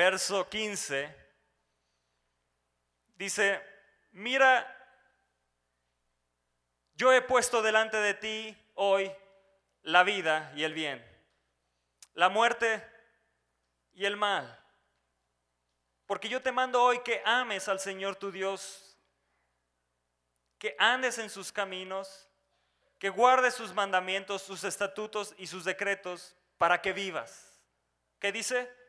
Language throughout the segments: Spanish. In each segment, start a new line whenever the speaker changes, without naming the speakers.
verso 15, dice, mira, yo he puesto delante de ti hoy la vida y el bien, la muerte y el mal. Porque yo te mando hoy que ames al Señor tu Dios, que andes en sus caminos, que guardes sus mandamientos, sus estatutos y sus decretos para que vivas. ¿Qué dice?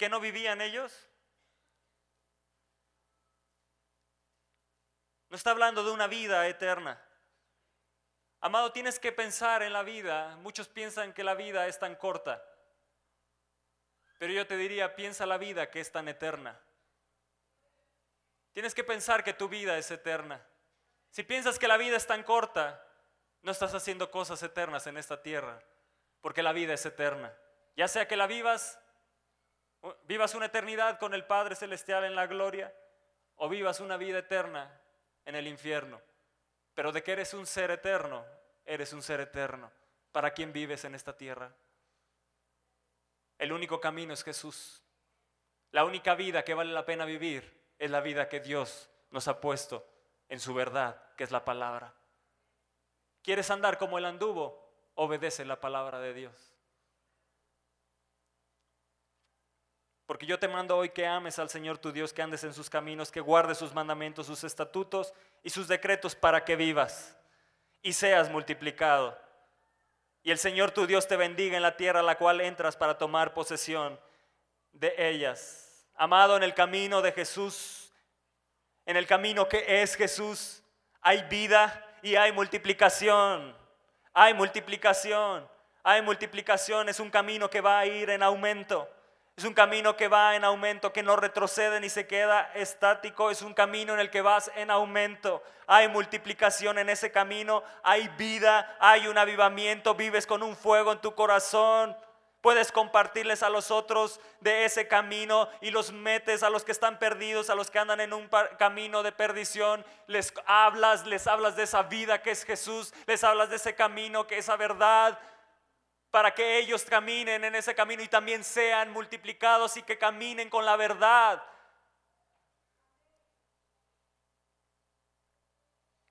¿Que no vivían ellos? No está hablando de una vida eterna. Amado, tienes que pensar en la vida. Muchos piensan que la vida es tan corta. Pero yo te diría, piensa la vida que es tan eterna. Tienes que pensar que tu vida es eterna. Si piensas que la vida es tan corta, no estás haciendo cosas eternas en esta tierra, porque la vida es eterna. Ya sea que la vivas, vivas una eternidad con el Padre Celestial en la gloria, o vivas una vida eterna en el infierno. Pero de que eres un ser eterno, eres un ser eterno. ¿Para quién vives en esta tierra? El único camino es Jesús. La única vida que vale la pena vivir es la vida que Dios nos ha puesto en su verdad, que es la palabra. ¿Quieres andar como el anduvo? Obedece la palabra de Dios. Porque yo te mando hoy que ames al Señor tu Dios, que andes en sus caminos, que guardes sus mandamientos, sus estatutos y sus decretos para que vivas y seas multiplicado. Y el Señor tu Dios te bendiga en la tierra a la cual entras para tomar posesión de ellas. Amado en el camino de Jesús, en el camino que es Jesús, hay vida y hay multiplicación. Hay multiplicación. Hay multiplicación. Es un camino que va a ir en aumento. Es un camino que va en aumento, que no retrocede ni se queda estático. Es un camino en el que vas en aumento. Hay multiplicación en ese camino. Hay vida, hay un avivamiento. Vives con un fuego en tu corazón. Puedes compartirles a los otros de ese camino y los metes a los que están perdidos, a los que andan en un camino de perdición. Les hablas, les hablas de esa vida que es Jesús. Les hablas de ese camino que es esa verdad para que ellos caminen en ese camino y también sean multiplicados y que caminen con la verdad.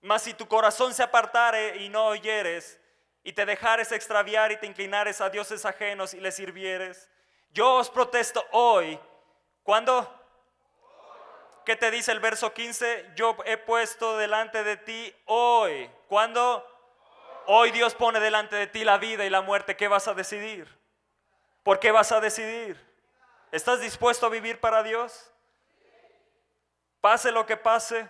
Mas si tu corazón se apartare y no oyeres, y te dejares extraviar y te inclinares a dioses ajenos y les sirvieres, yo os protesto hoy. ¿Cuándo? ¿Qué te dice el verso 15? Yo he puesto delante de ti hoy. ¿Cuándo? Hoy Dios pone delante de ti la vida y la muerte. ¿Qué vas a decidir? ¿Por qué vas a decidir? ¿Estás dispuesto a vivir para Dios? Pase lo que pase.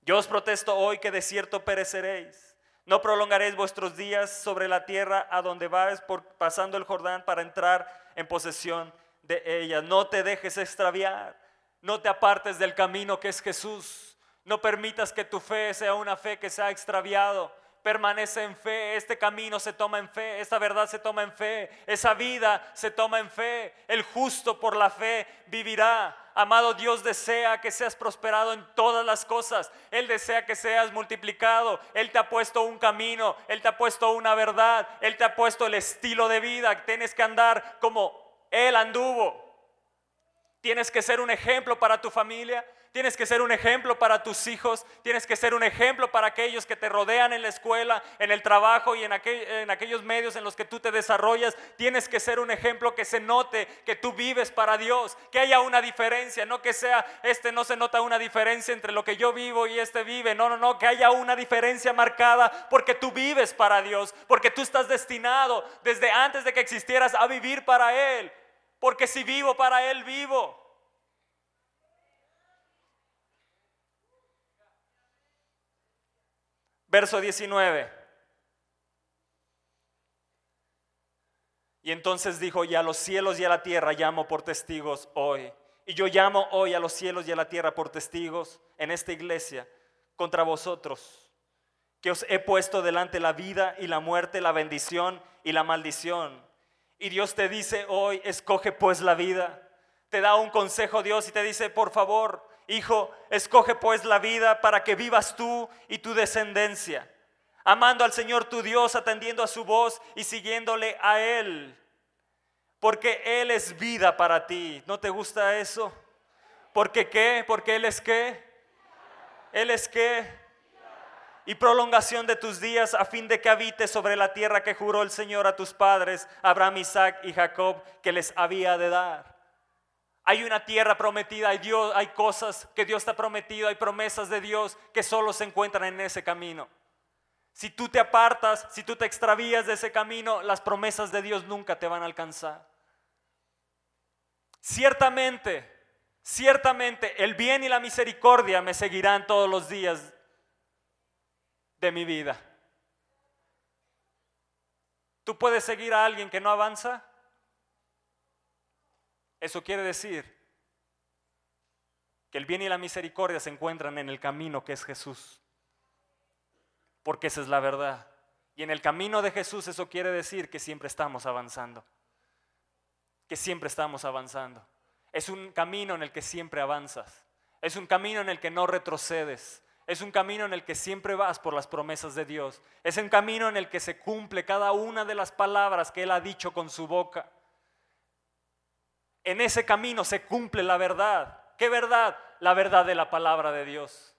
Yo os protesto hoy que de cierto pereceréis. No prolongaréis vuestros días sobre la tierra a donde vais por, pasando el Jordán para entrar en posesión de ella. No te dejes extraviar. No te apartes del camino que es Jesús. No permitas que tu fe sea una fe que se ha extraviado. Permanece en fe, este camino se toma en fe, esta verdad se toma en fe, esa vida se toma en fe. El justo por la fe vivirá. Amado Dios desea que seas prosperado en todas las cosas. Él desea que seas multiplicado. Él te ha puesto un camino, Él te ha puesto una verdad, Él te ha puesto el estilo de vida. Tienes que andar como Él anduvo. Tienes que ser un ejemplo para tu familia, tienes que ser un ejemplo para tus hijos, tienes que ser un ejemplo para aquellos que te rodean en la escuela, en el trabajo y en, aquellos medios en los que tú te desarrollas. Tienes que ser un ejemplo que se note que tú vives para Dios, que haya una diferencia, no que sea, este no se nota una diferencia entre lo que yo vivo y este vive, no, no, no, que haya una diferencia marcada porque tú vives para Dios, porque tú estás destinado desde antes de que existieras a vivir para Él, porque si vivo para Él, vivo. Verso 19. Y entonces dijo, y a los cielos y a la tierra llamo por testigos hoy. Y yo llamo hoy a los cielos y a la tierra por testigos en esta iglesia contra vosotros, que os he puesto delante la vida y la muerte, la bendición y la maldición. Y Dios te dice hoy, escoge pues la vida. Te da un consejo Dios y te dice, por favor, Hijo, escoge pues la vida para que vivas tú y tu descendencia, amando al Señor tu Dios, atendiendo a su voz y siguiéndole a Él. Porque Él es vida para ti. ¿No te gusta eso? ¿Porque qué? Porque Él es qué? Él es qué? Y prolongación de tus días a fin de que habites sobre la tierra que juró el Señor a tus padres, Abraham, Isaac y Jacob, que les había de dar. Hay una tierra prometida, hay Dios, hay cosas que Dios ha prometido, hay promesas de Dios que solo se encuentran en ese camino. Si tú te apartas, si tú te extravías de ese camino, las promesas de Dios nunca te van a alcanzar. Ciertamente, ciertamente el bien y la misericordia me seguirán todos los días de mi vida. ¿Tú puedes seguir a alguien que no avanza? Eso quiere decir que el bien y la misericordia se encuentran en el camino que es Jesús. Porque esa es la verdad. Y en el camino de Jesús eso quiere decir que siempre estamos avanzando. Que siempre estamos avanzando. Es un camino en el que siempre avanzas. Es un camino en el que no retrocedes. Es un camino en el que siempre vas por las promesas de Dios. Es un camino en el que se cumple cada una de las palabras que Él ha dicho con su boca en ese camino se cumple la verdad. ¿Qué verdad? La verdad de la palabra de Dios.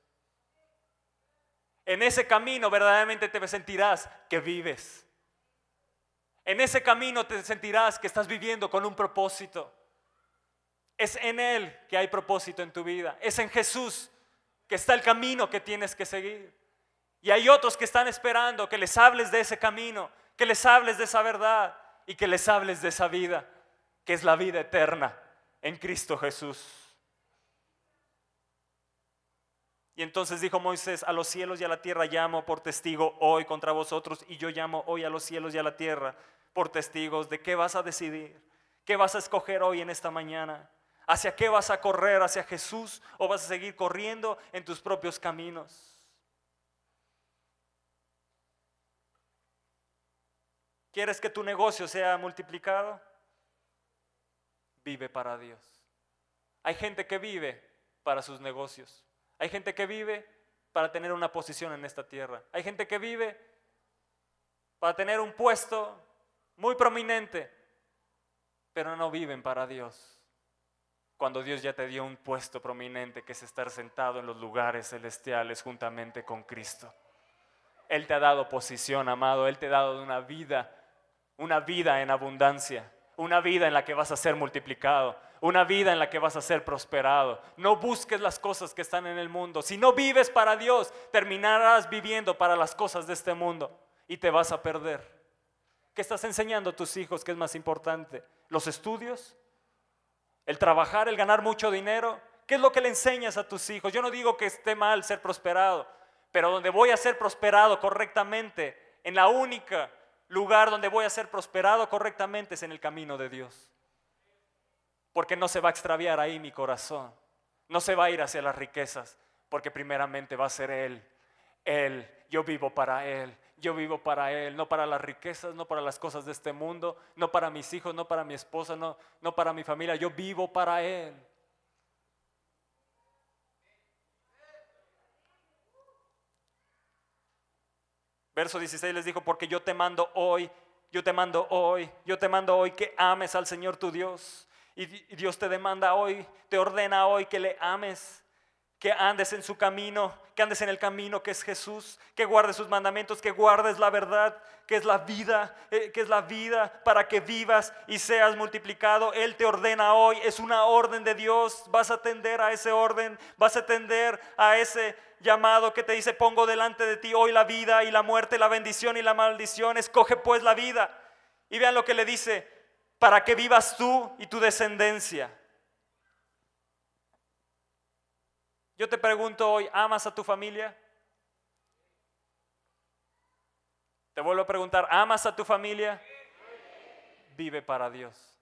En ese camino verdaderamente te sentirás que vives. En ese camino te sentirás que estás viviendo con un propósito. Es en Él que hay propósito en tu vida. Es en Jesús que está el camino que tienes que seguir. Y hay otros que están esperando que les hables de ese camino, que les hables de esa verdad y que les hables de esa vida que es la vida eterna en Cristo Jesús. Y entonces dijo Moisés, a los cielos y a la tierra llamo por testigo hoy contra vosotros, y yo llamo hoy a los cielos y a la tierra por testigos de qué vas a decidir, qué vas a escoger hoy en esta mañana, hacia qué vas a correr, hacia Jesús o vas a seguir corriendo en tus propios caminos. ¿Quieres que tu negocio sea multiplicado? Vive para Dios. Hay gente que vive para sus negocios. Hay gente que vive para tener una posición en esta tierra. Hay gente que vive para tener un puesto muy prominente, pero no viven para Dios. Cuando Dios ya te dio un puesto prominente que es estar sentado en los lugares celestiales juntamente con Cristo. Él te ha dado posición, amado. Él te ha dado una vida, una vida en abundancia una vida en la que vas a ser multiplicado, una vida en la que vas a ser prosperado. No busques las cosas que están en el mundo. Si no vives para Dios, terminarás viviendo para las cosas de este mundo y te vas a perder. ¿Qué estás enseñando a tus hijos que es más importante? ¿Los estudios? ¿El trabajar? ¿El ganar mucho dinero? ¿Qué es lo que le enseñas a tus hijos? Yo no digo que esté mal ser prosperado, pero donde voy a ser prosperado correctamente, en la única lugar donde voy a ser prosperado correctamente es en el camino de Dios. Porque no se va a extraviar ahí mi corazón. No se va a ir hacia las riquezas, porque primeramente va a ser Él. Él, yo vivo para Él. Yo vivo para Él, no para las riquezas, no para las cosas de este mundo, no para mis hijos, no para mi esposa, no, no para mi familia. Yo vivo para Él. Verso 16 les dijo, porque yo te mando hoy, yo te mando hoy, yo te mando hoy que ames al Señor tu Dios. Y Dios te demanda hoy, te ordena hoy que le ames, que andes en su camino, que andes en el camino que es Jesús, que guardes sus mandamientos, que guardes la verdad, que es la vida, eh, que es la vida para que vivas y seas multiplicado. Él te ordena hoy, es una orden de Dios, vas a atender a ese orden, vas a atender a ese llamado que te dice, pongo delante de ti hoy la vida y la muerte, la bendición y la maldición, escoge pues la vida. Y vean lo que le dice, para que vivas tú y tu descendencia. Yo te pregunto hoy, ¿amas a tu familia? Te vuelvo a preguntar, ¿amas a tu familia? Vive para Dios.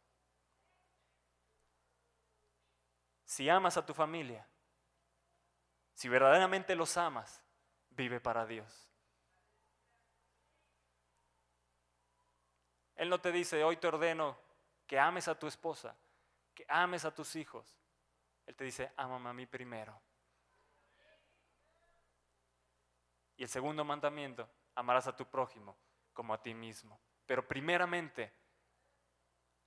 Si amas a tu familia, si verdaderamente los amas, vive para Dios. Él no te dice, hoy te ordeno que ames a tu esposa, que ames a tus hijos. Él te dice, ámame a mí primero. Y el segundo mandamiento, amarás a tu prójimo como a ti mismo. Pero primeramente,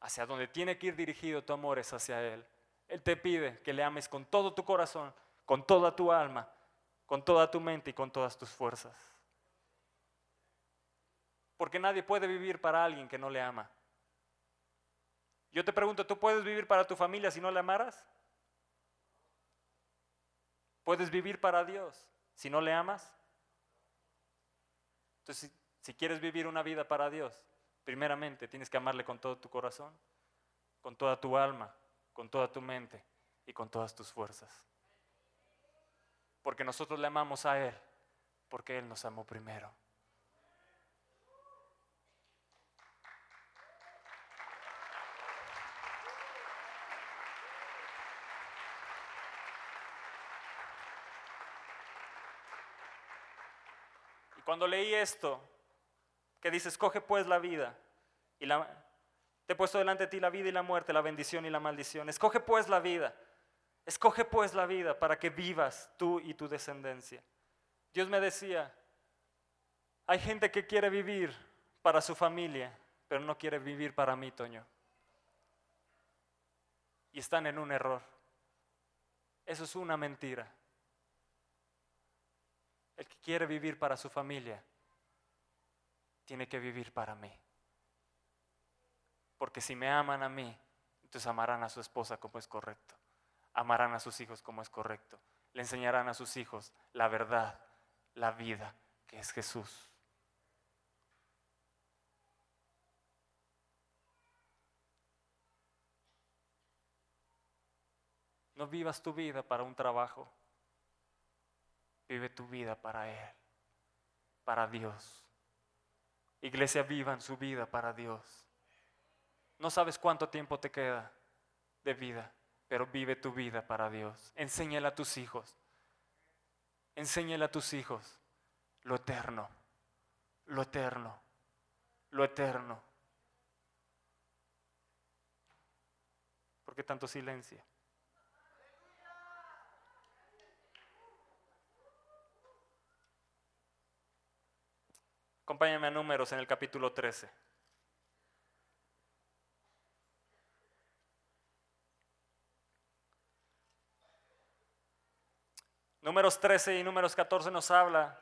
hacia donde tiene que ir dirigido tu amor es hacia Él. Él te pide que le ames con todo tu corazón, con toda tu alma, con toda tu mente y con todas tus fuerzas. Porque nadie puede vivir para alguien que no le ama. Yo te pregunto, ¿tú puedes vivir para tu familia si no le amaras? ¿Puedes vivir para Dios si no le amas? Entonces, si, quieres vivir una vida para Dios, primeramente tienes que amarle con todo tu corazón, con toda tu alma, con toda tu mente y con todas tus fuerzas. Porque nosotros le amamos a Él, porque Él nos amó primero. Cuando leí esto, que dice, escoge pues la vida y te he puesto delante de ti la vida y la muerte, la bendición y la maldición. Escoge pues la vida. Escoge pues la vida para que vivas tú y tu descendencia. Dios me decía, hay gente que quiere vivir para su familia, pero no quiere vivir para mí, Toño. Y están en un error. Eso es una mentira. El que quiere vivir para su familia tiene que vivir para mí. Porque si me aman a mí, entonces amarán a su esposa como es correcto. Amarán a sus hijos como es correcto. Le enseñarán a sus hijos la verdad, la vida, que es Jesús. No vivas tu vida para un trabajo. Vive tu vida para Él, para Dios. Iglesia, vivan su vida para Dios. No sabes cuánto tiempo te queda de vida, pero vive tu vida para Dios. Enséñale a tus hijos. Enséñale a tus hijos lo eterno, lo eterno, lo eterno. ¿Por qué tanto silencio? Acompáñame a números en el capítulo 13. Números 13 y números 14 nos habla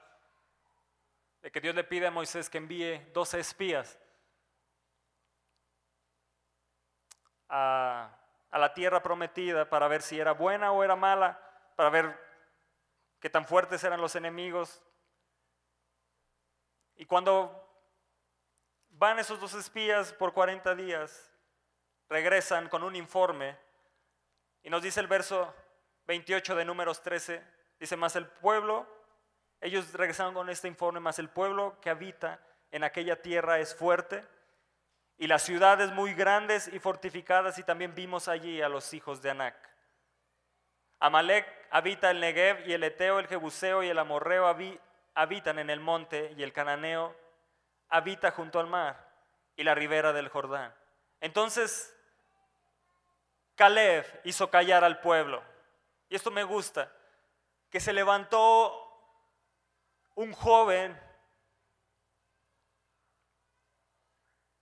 de que Dios le pide a Moisés que envíe 12 espías a, a, la tierra prometida para ver si era buena o era mala, para ver qué tan fuertes eran los enemigos, y cuando van esos dos espías por 40 días, regresan con un informe y nos dice el verso 28 de números 13, dice, más el pueblo, ellos regresaron con este informe, más el pueblo que habita en aquella tierra es fuerte y las ciudades muy grandes y fortificadas y también vimos allí a los hijos de Anac. Amalek habita el Negev y el Eteo, el Jebuseo y el Amorreo habitan en el monte y el cananeo habita junto al mar y la ribera del Jordán. Entonces, Caleb hizo callar al pueblo. Y esto me gusta, que se levantó un joven,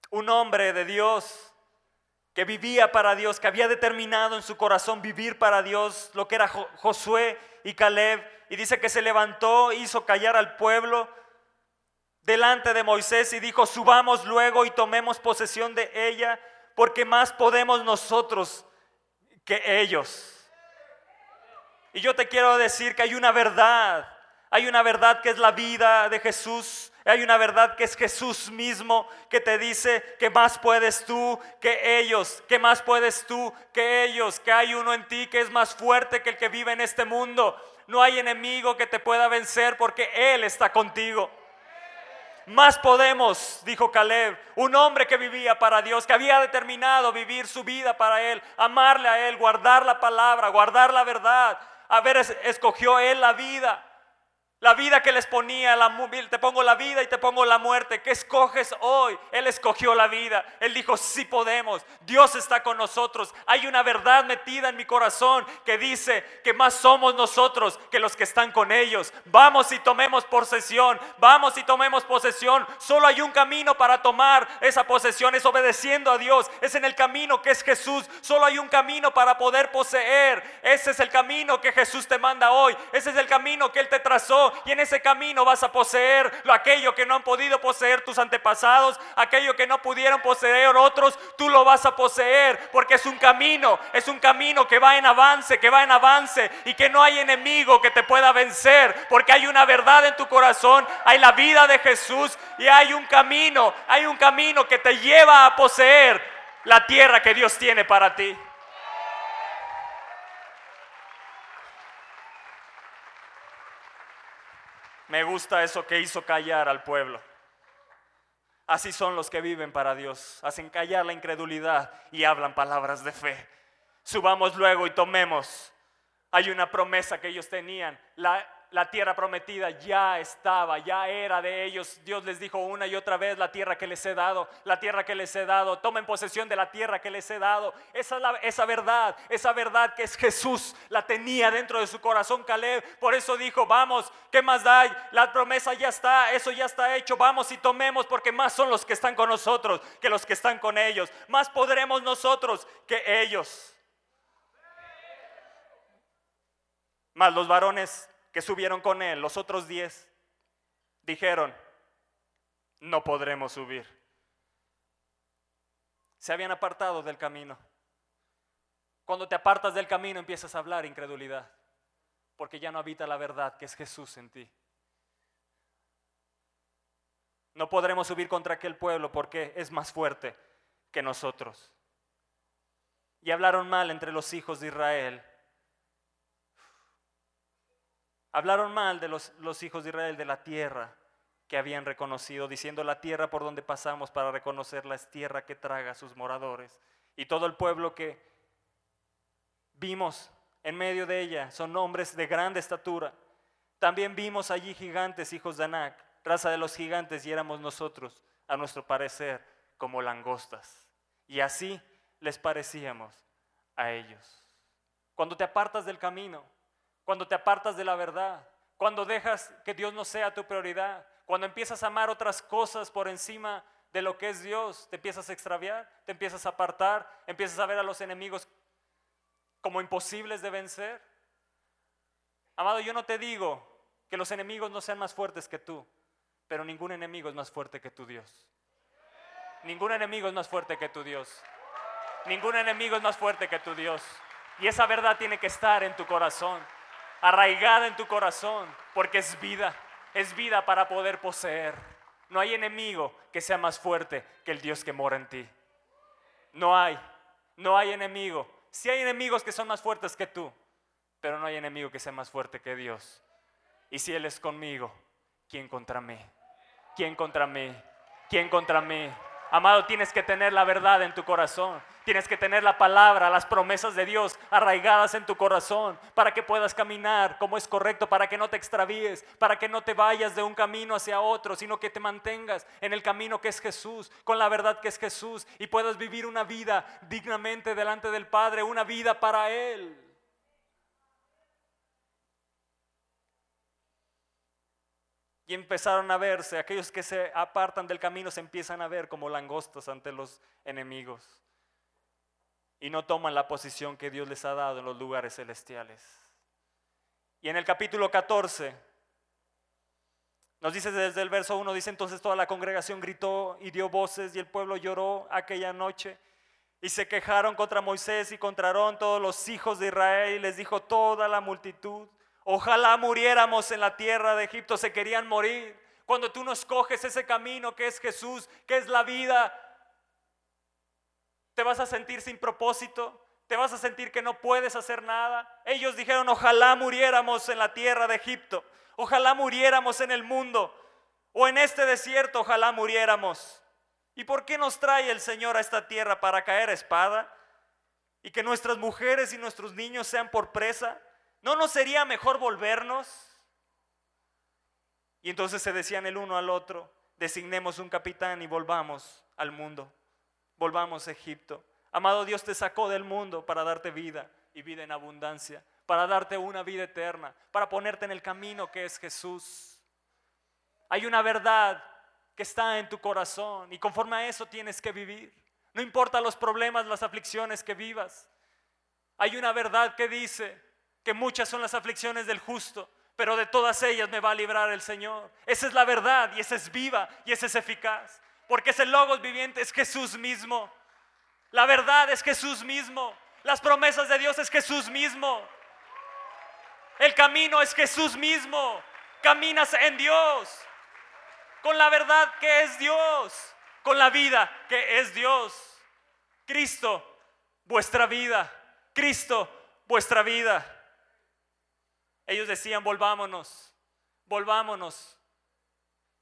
un hombre de Dios, que vivía para Dios, que había determinado en su corazón vivir para Dios, lo que era Josué y Caleb, y dice que se levantó, hizo callar al pueblo delante de Moisés y dijo, subamos luego y tomemos posesión de ella, porque más podemos nosotros que ellos. Y yo te quiero decir que hay una verdad, hay una verdad que es la vida de Jesús, hay una verdad que es Jesús mismo que te dice que más puedes tú que ellos, que más puedes tú que ellos, que hay uno en ti que es más fuerte que el que vive en este mundo no hay enemigo que te pueda vencer porque Él está contigo. Más podemos, dijo Caleb, un hombre que vivía para Dios, que había determinado vivir su vida para Él, amarle a Él, guardar la palabra, guardar la verdad. A ver, escogió Él la vida. La vida que les ponía, la, te pongo la vida y te pongo la muerte. ¿Qué escoges hoy? Él escogió la vida. Él dijo, sí podemos. Dios está con nosotros. Hay una verdad metida en mi corazón que dice que más somos nosotros que los que están con ellos. Vamos y tomemos posesión. Vamos y tomemos posesión. Solo hay un camino para tomar esa posesión. Es obedeciendo a Dios. Es en el camino que es Jesús. Solo hay un camino para poder poseer. Ese es el camino que Jesús te manda hoy. Ese es el camino que Él te trazó y en ese camino vas a poseer lo aquello que no han podido poseer tus antepasados, aquello que no pudieron poseer otros, tú lo vas a poseer porque es un camino, es un camino que va en avance, que va en avance y que no hay enemigo que te pueda vencer porque hay una verdad en tu corazón, hay la vida de Jesús y hay un camino, hay un camino que te lleva a poseer la tierra que Dios tiene para ti. Me gusta eso que hizo callar al pueblo. Así son los que viven para Dios. Hacen callar la incredulidad y hablan palabras de fe. Subamos luego y tomemos. Hay una promesa que ellos tenían. La la tierra prometida ya estaba, ya era de ellos. Dios les dijo una y otra vez, la tierra que les he dado, la tierra que les he dado, tomen posesión de la tierra que les he dado. Esa, esa verdad, esa verdad que es Jesús, la tenía dentro de su corazón Caleb. Por eso dijo, vamos, ¿qué más da? La promesa ya está, eso ya está hecho, vamos y tomemos, porque más son los que están con nosotros que los que están con ellos. Más podremos nosotros que ellos. Más los varones que subieron con él, los otros diez, dijeron, no podremos subir. Se habían apartado del camino. Cuando te apartas del camino empiezas a hablar incredulidad, porque ya no habita la verdad que es Jesús en ti. No podremos subir contra aquel pueblo porque es más fuerte que nosotros. Y hablaron mal entre los hijos de Israel Hablaron mal de los, hijos de Israel de la tierra que habían reconocido, diciendo la tierra por donde pasamos para reconocerla es tierra que traga a sus moradores. Y todo el pueblo que vimos en medio de ella son hombres de grande estatura. También vimos allí gigantes, hijos de Anac, raza de los gigantes, y éramos nosotros, a nuestro parecer, como langostas. Y así les parecíamos a ellos. Cuando te apartas del camino, cuando te apartas de la verdad, cuando dejas que Dios no sea tu prioridad, cuando empiezas a amar otras cosas por encima de lo que es Dios, te empiezas a extraviar, te empiezas a apartar, empiezas a ver a los enemigos como imposibles de vencer. Amado, yo no te digo que los enemigos no sean más fuertes que tú, pero ningún enemigo es más fuerte que tu Dios. Ningún enemigo es más fuerte que tu Dios. Ningún enemigo es más fuerte que tu Dios. Y esa verdad tiene que estar en tu corazón arraigada en tu corazón, porque es vida, es vida para poder poseer. No hay enemigo que sea más fuerte que el Dios que mora en ti. No hay, no hay enemigo. Si hay enemigos que son más fuertes que tú, pero no hay enemigo que sea más fuerte que Dios. Y si Él es conmigo, ¿quién contra mí? ¿Quién contra mí? ¿Quién contra mí? Amado, tienes que tener la verdad en tu corazón. Tienes que tener la palabra, las promesas de Dios arraigadas en tu corazón para que puedas caminar como es correcto, para que no te extravíes, para que no te vayas de un camino hacia otro, sino que te mantengas en el camino que es Jesús, con la verdad que es Jesús y puedas vivir una vida dignamente delante del Padre, una vida para Él. Y empezaron a verse, aquellos que se apartan del camino se empiezan a ver como langostas ante los enemigos y no toman la posición que Dios les ha dado en los lugares celestiales. Y en el capítulo 14 nos dice desde el verso 1, dice entonces toda la congregación gritó y dio voces y el pueblo lloró aquella noche y se quejaron contra Moisés y contra Aarón todos los hijos de Israel y les dijo toda la multitud, ojalá muriéramos en la tierra de Egipto, se querían morir. Cuando tú no escoges ese camino que es Jesús, que es la vida, te vas a sentir sin propósito, te vas a sentir que no puedes hacer nada. Ellos dijeron, ojalá muriéramos en la tierra de Egipto, ojalá muriéramos en el mundo o en este desierto, ojalá muriéramos. ¿Y por qué nos trae el Señor a esta tierra para caer a espada? Y que nuestras mujeres y nuestros niños sean por presa. ¿No nos sería mejor volvernos? Y entonces se decían el uno al otro, designemos un capitán y volvamos al mundo, volvamos a Egipto. Amado Dios te sacó del mundo para darte vida y vida en abundancia, para darte una vida eterna, para ponerte en el camino que es Jesús. Hay una verdad que está en tu corazón y conforme a eso tienes que vivir. No importa los problemas, las aflicciones que vivas. Hay una verdad que dice que muchas son las aflicciones del justo, pero de todas ellas me va a librar el Señor. Esa es la verdad y esa es viva y esa es eficaz. Porque ese logos viviente es Jesús mismo. La verdad es Jesús mismo. Las promesas de Dios es Jesús mismo. El camino es Jesús mismo. Caminas en Dios. Con la verdad que es Dios. Con la vida que es Dios. Cristo, vuestra vida. Cristo, vuestra vida. Ellos decían, volvámonos, volvámonos.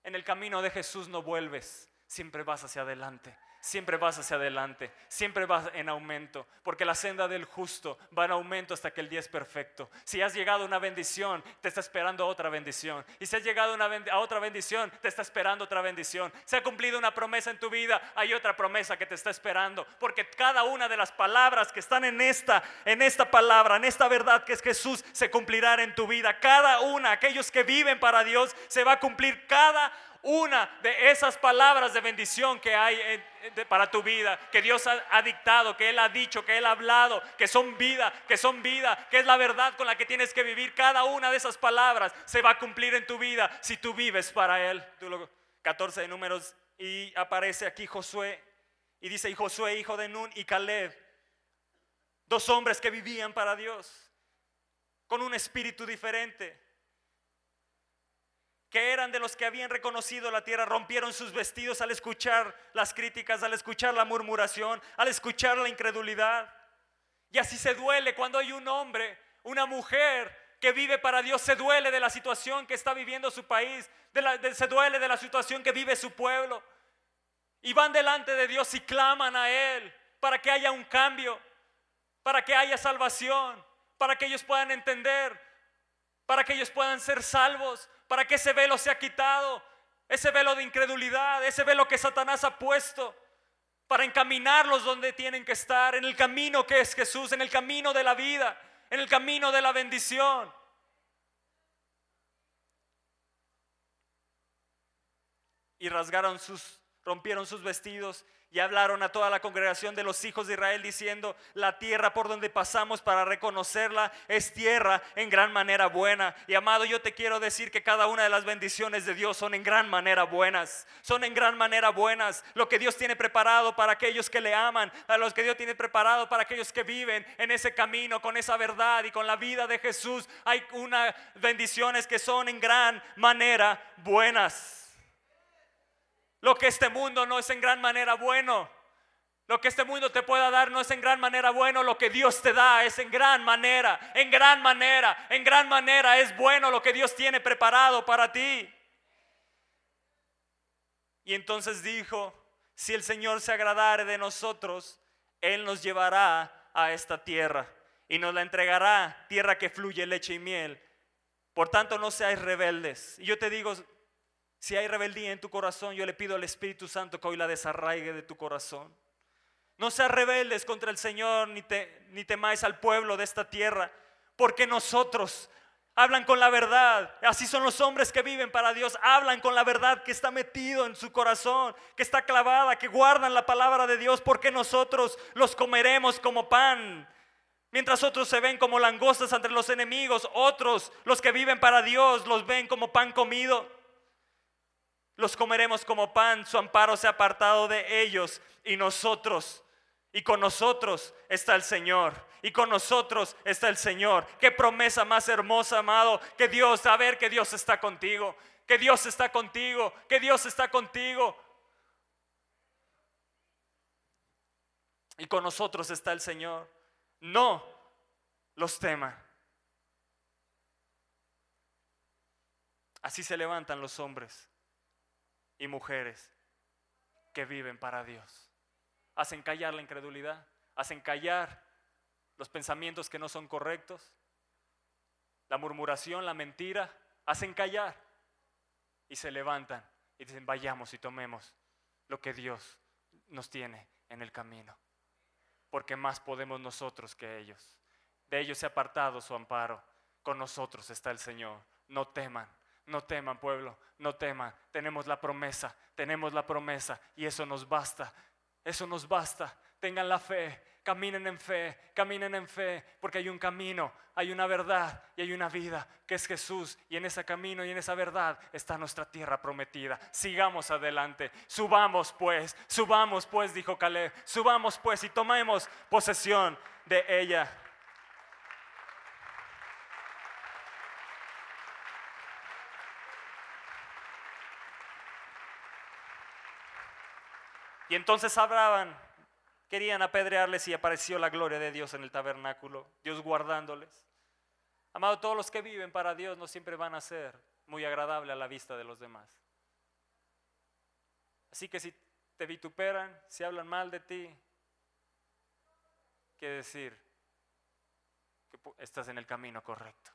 En el camino de Jesús no vuelves, siempre vas hacia adelante siempre vas hacia adelante, siempre vas en aumento, porque la senda del justo va en aumento hasta que el día es perfecto. Si has llegado a una bendición, te está esperando otra bendición. Y si has llegado a otra bendición, te está esperando otra bendición. Se ha cumplido una promesa en tu vida, hay otra promesa que te está esperando, porque cada una de las palabras que están en esta, en esta palabra, en esta verdad que es Jesús, se cumplirá en tu vida. Cada una, aquellos que viven para Dios, se va a cumplir cada una de esas palabras de bendición que hay para tu vida, que Dios ha, dictado, que Él ha dicho, que Él ha hablado, que son vida, que son vida, que es la verdad con la que tienes que vivir. Cada una de esas palabras se va a cumplir en tu vida si tú vives para Él. 14 de números y aparece aquí Josué y dice, y Josué, hijo de Nun y Caleb, dos hombres que vivían para Dios, con un espíritu diferente que eran de los que habían reconocido la tierra, rompieron sus vestidos al escuchar las críticas, al escuchar la murmuración, al escuchar la incredulidad. Y así se duele cuando hay un hombre, una mujer que vive para Dios, se duele de la situación que está viviendo su país, se duele de la situación que vive su pueblo. Y van delante de Dios y claman a Él para que haya un cambio, para que haya salvación, para que ellos puedan entender, para que ellos puedan ser salvos, para que ese velo sea quitado, ese velo de incredulidad, ese velo que Satanás ha puesto, para encaminarlos donde tienen que estar, en el camino que es Jesús, en el camino de la vida, en el camino de la bendición. Y rasgaron sus, rompieron sus vestidos y hablaron a toda la congregación de los hijos de Israel diciendo, la tierra por donde pasamos para reconocerla es tierra en gran manera buena. Y amado, yo te quiero decir que cada una de las bendiciones de Dios son en gran manera buenas. Son en gran manera buenas. Lo que Dios tiene preparado para aquellos que le aman, a los que Dios tiene preparado para aquellos que viven en ese camino, con esa verdad y con la vida de Jesús. Hay unas bendiciones que son en gran manera buenas. Lo que este mundo no es en gran manera bueno. Lo que este mundo te pueda dar no es en gran manera bueno, lo que Dios te da es en gran manera, en gran manera, en gran manera es bueno lo que Dios tiene preparado para ti. Y entonces dijo, si el Señor se agradare de nosotros, Él nos llevará a esta tierra y nos la entregará, tierra que fluye leche y miel. Por tanto, no seáis rebeldes. Y yo te digo, si hay rebeldía en tu corazón, yo le pido al Espíritu Santo que hoy la desarraigue de tu corazón. No seas rebeldes contra el Señor, ni, te, ni temáis al pueblo de esta tierra, porque nosotros hablan con la verdad. Así son los hombres que viven para Dios. Hablan con la verdad que está metido en su corazón, que está clavada, que guardan la palabra de Dios, porque nosotros los comeremos como pan. Mientras otros se ven como langostas entre los enemigos, otros, los que viven para Dios, los ven como pan comido. Los comeremos como pan, su amparo se ha apartado de ellos y nosotros, y con nosotros está el Señor, y con nosotros está el Señor. Qué promesa más hermosa, amado, que Dios, saber que Dios está contigo, que Dios está contigo, que Dios está contigo. Y con nosotros está el Señor. No los tema. Así se levantan los hombres y mujeres que viven para Dios. Hacen callar la incredulidad, hacen callar los pensamientos que no son correctos, la murmuración, la mentira, hacen callar. y se levantan y dicen, vayamos y tomemos lo que Dios nos tiene en el camino. Porque más podemos nosotros que ellos. De ellos se ha apartado su amparo. Con nosotros está el Señor. No teman, no teman pueblo, no teman. Tenemos la promesa, tenemos la promesa y eso nos basta. Eso nos basta. Tengan la fe, caminen en fe, caminen en fe, porque hay un camino, hay una verdad y hay una vida que es Jesús. Y en ese camino y en esa verdad está nuestra tierra prometida. Sigamos adelante, subamos pues, subamos pues, dijo Caleb, subamos pues y tomemos posesión de ella. Y entonces hablaban Querían apedrearles y apareció la gloria de Dios en el tabernáculo, Dios guardándoles. Amado, todos los que viven para Dios no siempre van a ser muy agradables a la vista de los demás. Así que si te vituperan, si hablan mal de ti, quiere decir que estás en el camino correcto.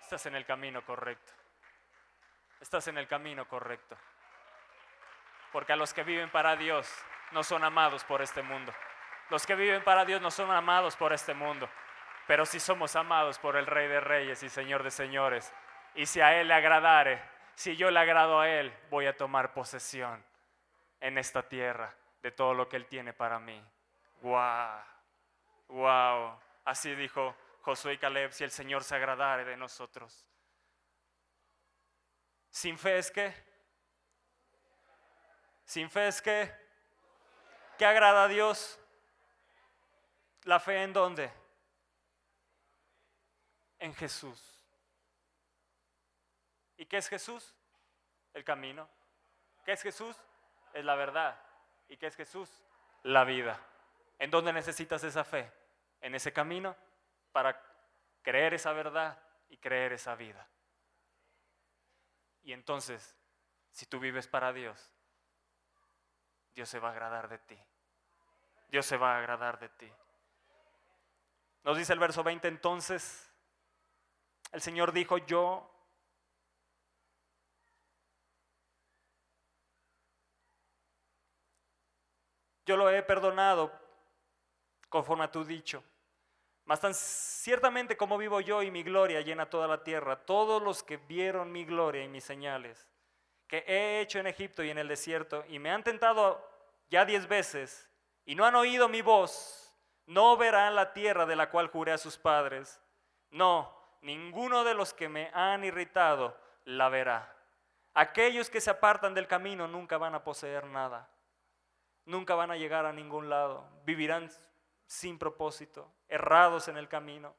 Estás en el camino correcto. Estás en el camino correcto. Porque a los que viven para Dios, no son amados por este mundo. Los que viven para Dios no son amados por este mundo, pero si somos amados por el Rey de Reyes y Señor de Señores. Y si a Él le agradare, si yo le agrado a Él, voy a tomar posesión en esta tierra de todo lo que Él tiene para mí. ¡Wow! ¡Wow! Así dijo Josué y Caleb, si el Señor se agradare de nosotros. Sin fe es que, sin fe es que, ¿Qué agrada a Dios? ¿La fe en dónde? En Jesús. ¿Y qué es Jesús? El camino. ¿Qué es Jesús? Es la verdad. ¿Y qué es Jesús? La vida. ¿En dónde necesitas esa fe? En ese camino para creer esa verdad y creer esa vida. Y entonces, si tú vives para Dios, Dios se va a agradar de ti. Dios se va a agradar de ti. Nos dice el verso 20 entonces, el Señor dijo, yo yo lo he perdonado conforme a tu dicho. Mas tan ciertamente como vivo yo y mi gloria llena toda la tierra, todos los que vieron mi gloria y mis señales que he hecho en Egipto y en el desierto y me han tentado ya diez veces y no han oído mi voz, no verán la tierra de la cual juré a sus padres. No, ninguno de los que me han irritado la verá. Aquellos que se apartan del camino nunca van a poseer nada. Nunca van a llegar a ningún lado. Vivirán sin propósito, errados en el camino.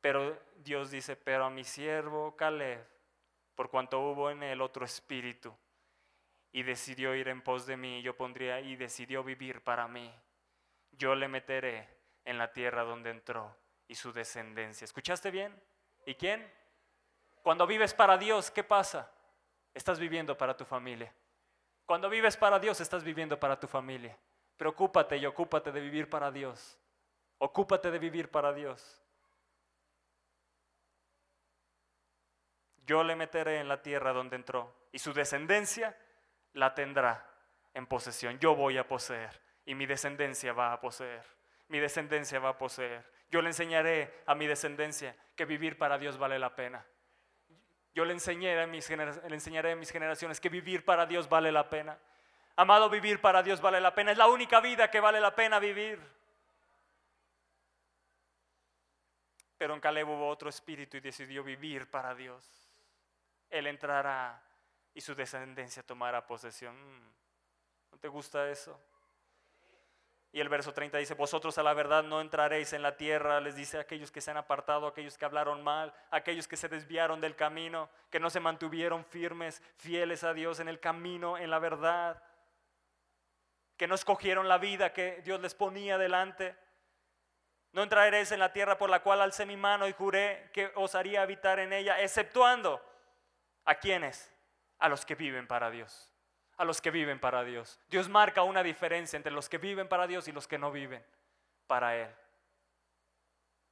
Pero Dios dice, pero a mi siervo Caleb, por cuanto hubo en él otro espíritu, y decidió ir en pos de mí, yo pondría y decidió vivir para mí. Yo le meteré en la tierra donde entró y su descendencia. ¿Escuchaste bien? ¿Y quién? Cuando vives para Dios, ¿qué pasa? Estás viviendo para tu familia. Cuando vives para Dios, estás viviendo para tu familia. Preocúpate y ocúpate de vivir para Dios. Ocúpate de vivir para Dios. Yo le meteré en la tierra donde entró y su descendencia la tendrá en posesión. Yo voy a poseer y mi descendencia va a poseer. Mi descendencia va a poseer. Yo le enseñaré a mi descendencia que vivir para Dios vale la pena. Yo le enseñaré a mis, generaciones que vivir para Dios vale la pena. Amado, vivir para Dios vale la pena. Es la única vida que vale la pena vivir. Pero en Caleb hubo otro espíritu y decidió vivir para Dios. Él entrará y su descendencia tomará posesión. Mm, ¿No te gusta eso? Y el verso 30 dice, vosotros a la verdad no entraréis en la tierra, les dice aquellos que se han apartado, aquellos que hablaron mal, aquellos que se desviaron del camino, que no se mantuvieron firmes, fieles a Dios en el camino, en la verdad, que no escogieron la vida que Dios les ponía delante. No entraréis en la tierra por la cual alcé mi mano y juré que os haría habitar en ella, exceptuando a quienes, a los que viven para Dios. A los que viven para Dios. Dios marca una diferencia entre los que viven para Dios y los que no viven para Él.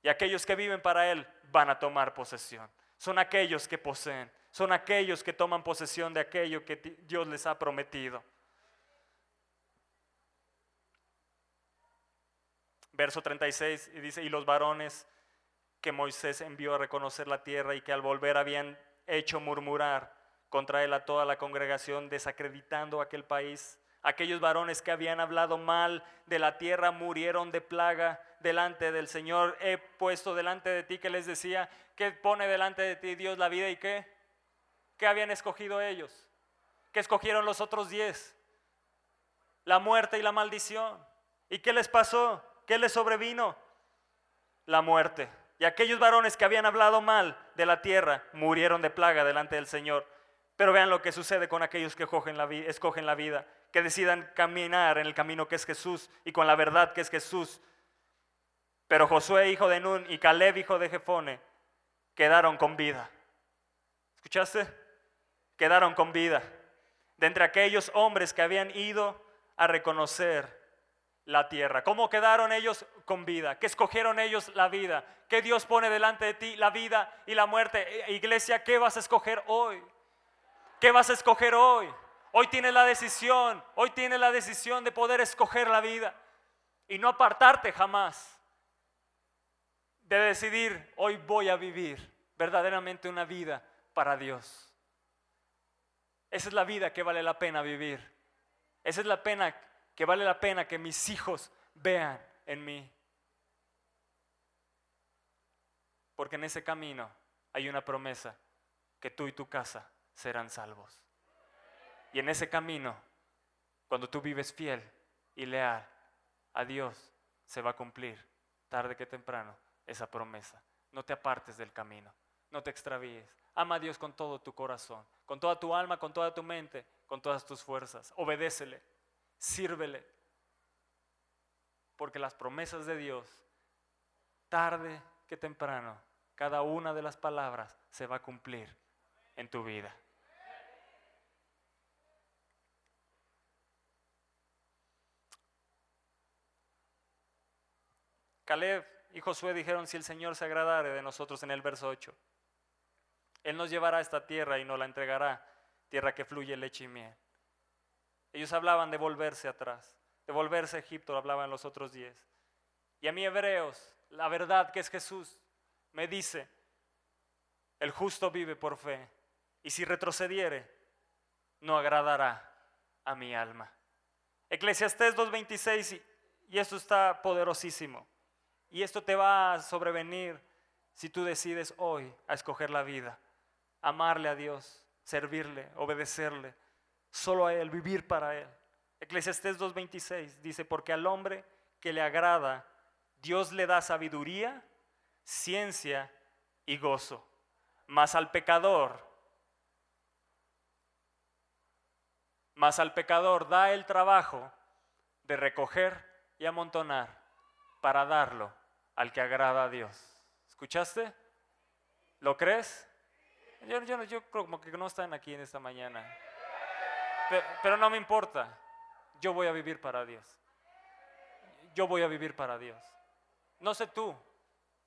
Y aquellos que viven para Él van a tomar posesión. Son aquellos que poseen. son aquellos que toman posesión de aquello que Dios les ha prometido. Verso 36 y dice, y los varones que Moisés envió a reconocer la tierra y que al volver habían hecho murmurar contra él a toda la congregación, desacreditando aquel país. Aquellos varones que habían hablado mal de la tierra murieron de plaga delante del Señor. He puesto delante de ti que les decía que pone delante de ti Dios la vida y qué. ¿Qué habían escogido ellos? ¿Qué escogieron los otros diez? La muerte y la maldición. ¿Y qué les pasó? ¿Qué les sobrevino? La muerte. Y aquellos varones que habían hablado mal de la tierra murieron de plaga delante del Señor. Pero vean lo que sucede con aquellos que escogen la, vida, que decidan caminar en el camino que es Jesús y con la verdad que es Jesús. Pero Josué, hijo de Nun, y Caleb, hijo de Jefone, quedaron con vida. ¿Escuchaste? Quedaron con vida. De entre aquellos hombres que habían ido a reconocer la tierra. ¿Cómo quedaron ellos con vida? ¿Qué escogieron ellos la vida? ¿Qué Dios pone delante de ti? La vida y la muerte. Iglesia, ¿qué vas a escoger hoy? ¿Qué vas a escoger hoy? Hoy tienes la decisión, hoy tienes la decisión de poder escoger la vida y no apartarte jamás de decidir, hoy voy a vivir verdaderamente una vida para Dios. Esa es la vida que vale la pena vivir. Esa es la pena que vale la pena que mis hijos vean en mí. Porque en ese camino hay una promesa que tú y tu casa serán salvos. Y en ese camino, cuando tú vives fiel y leal a Dios, se va a cumplir tarde que temprano esa promesa. No te apartes del camino, no te extravíes. Ama a Dios con todo tu corazón, con toda tu alma, con toda tu mente, con todas tus fuerzas. Obedécele, sírvele. Porque las promesas de Dios, tarde que temprano, cada una de las palabras se va a cumplir en tu vida. Caleb y Josué dijeron, si el Señor se agradare de nosotros en el verso 8, Él nos llevará a esta tierra y nos la entregará, tierra que fluye leche y miel. Ellos hablaban de volverse atrás, de volverse a Egipto, hablaban los otros diez. Y a mí hebreos, la verdad que es Jesús, me dice, el justo vive por fe, y si retrocediere, no agradará a mi alma. Eclesiastés 2.26, y esto está poderosísimo. Y esto te va a sobrevenir si tú decides hoy a escoger la vida, amarle a Dios, servirle, obedecerle, solo a Él, vivir para Él. Eclesiastés 2.26 dice, porque al hombre que le agrada, Dios le da sabiduría, ciencia y gozo. Mas al pecador, mas al pecador da el trabajo de recoger y amontonar para darlo al que agrada a Dios. ¿Escuchaste? ¿Lo crees? Yo, yo, yo creo como que no están aquí en esta mañana. Pero, no me importa. Yo voy a vivir para Dios. Yo voy a vivir para Dios. No sé tú,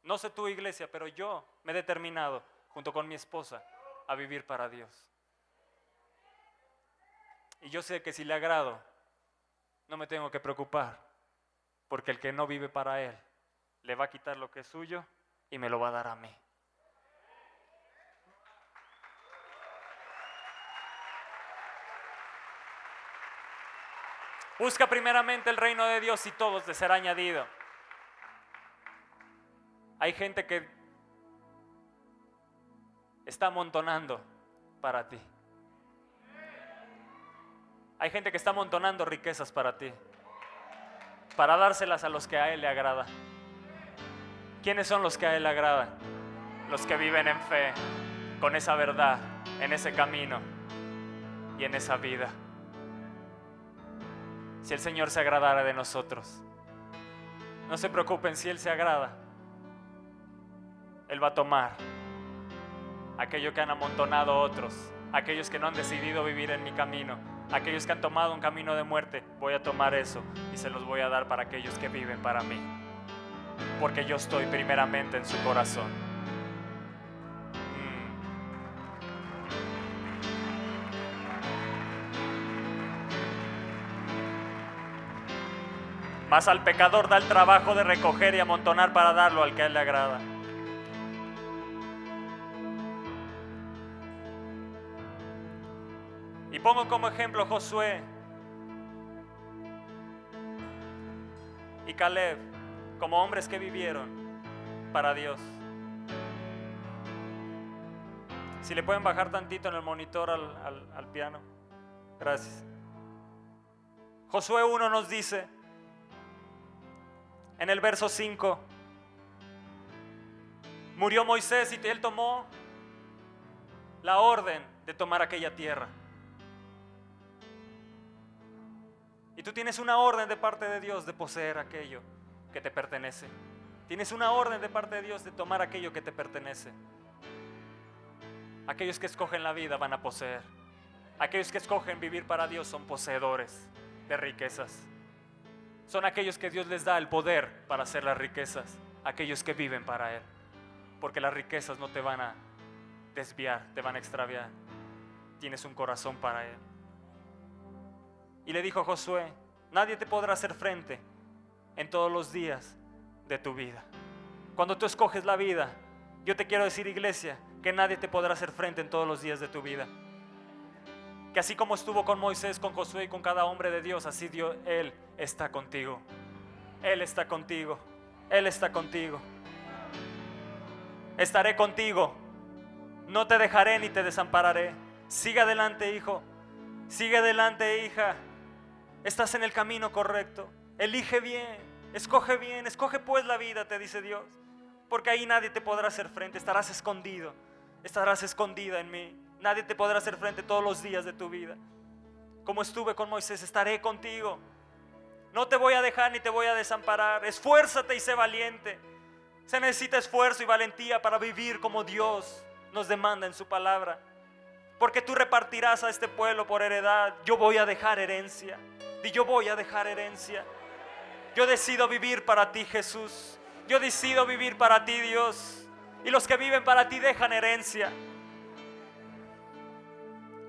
no sé tu iglesia, pero yo me he determinado, junto con mi esposa, a vivir para Dios. Y yo sé que si le agrado, no me tengo que preocupar, porque el que no vive para Él le va a quitar lo que es suyo y me lo va a dar a mí. Busca primeramente el reino de Dios y todo te será añadido. Hay gente que está amontonando para ti. Hay gente que está amontonando riquezas para ti, para dárselas a los que a Él le agrada. ¿Quiénes son los que a Él agradan? Los que viven en fe, con esa verdad, en ese camino y en esa vida. Si el Señor se agradara de nosotros, no se preocupen si Él se agrada. Él va a tomar aquello que han amontonado otros, aquellos que no han decidido vivir en mi camino, aquellos que han tomado un camino de muerte. Voy a tomar eso y se los voy a dar para aquellos que viven para mí porque yo estoy primeramente en su corazón. Mas al pecador da el trabajo de recoger y amontonar para darlo al que a él le agrada. Y pongo como ejemplo Josué y Caleb como hombres que vivieron para Dios. Si le pueden bajar tantito en el monitor al, piano. Gracias. Josué 1 nos dice, en el verso 5, murió Moisés y él tomó la orden de tomar aquella tierra. Y tú tienes una orden de parte de Dios de poseer aquello que te pertenece. Tienes una orden de parte de Dios de tomar aquello que te pertenece. Aquellos que escogen la vida van a poseer. Aquellos que escogen vivir para Dios son poseedores de riquezas. Son aquellos que Dios les da el poder para hacer las riquezas. Aquellos que viven para Él. Porque las riquezas no te van a desviar, te van a extraviar. Tienes un corazón para Él. Y le dijo a Josué, nadie te podrá hacer frente en todos los días de tu vida. Cuando tú escoges la vida, yo te quiero decir iglesia, que nadie te podrá hacer frente en todos los días de tu vida. Que así como estuvo con Moisés, con Josué y con cada hombre de Dios, así Dios, Él está contigo. Él está contigo. Él está contigo. Estaré contigo. No te dejaré ni te desampararé. Sigue adelante, hijo. Sigue adelante, hija. Estás en el camino correcto. Elige bien, escoge bien, escoge pues la vida, te dice Dios. Porque ahí nadie te podrá hacer frente, estarás escondido, estarás escondida en mí. Nadie te podrá hacer frente todos los días de tu vida. Como estuve con Moisés, estaré contigo. No te voy a dejar ni te voy a desamparar. Esfuérzate y sé valiente. Se necesita esfuerzo y valentía para vivir como Dios nos demanda en su palabra. Porque tú repartirás a este pueblo por heredad. Yo voy a dejar herencia. Y yo voy a dejar herencia. Yo decido vivir para ti, Jesús. Yo decido vivir para ti, Dios. Y los que viven para ti dejan herencia.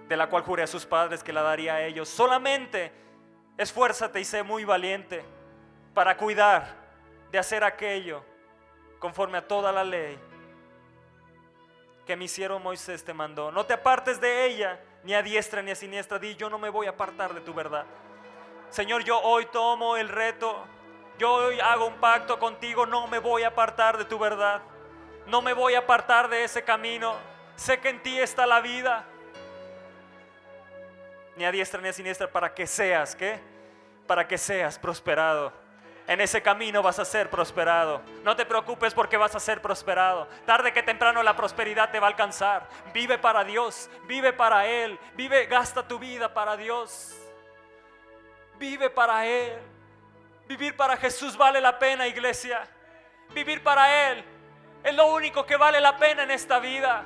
De la cual juré a sus padres que la daría a ellos. Solamente esfuérzate y sé muy valiente para cuidar de hacer aquello conforme a toda la ley que mi siervo Moisés te mandó. No te apartes de ella, ni a diestra ni a siniestra. Di, yo no me voy a apartar de tu verdad. Señor, yo hoy tomo el reto, yo hoy hago un pacto contigo, no me voy a apartar de tu verdad, no me voy a apartar de ese camino. Sé que en ti está la vida, ni a diestra ni a siniestra, para que seas, ¿qué? Para que seas prosperado. En ese camino vas a ser prosperado. No te preocupes porque vas a ser prosperado. Tarde que temprano la prosperidad te va a alcanzar. Vive para Dios, vive para Él, vive, gasta tu vida para Dios. Vive para Él. Vivir para Jesús vale la pena, iglesia. Vivir para Él es lo único que vale la pena en esta vida.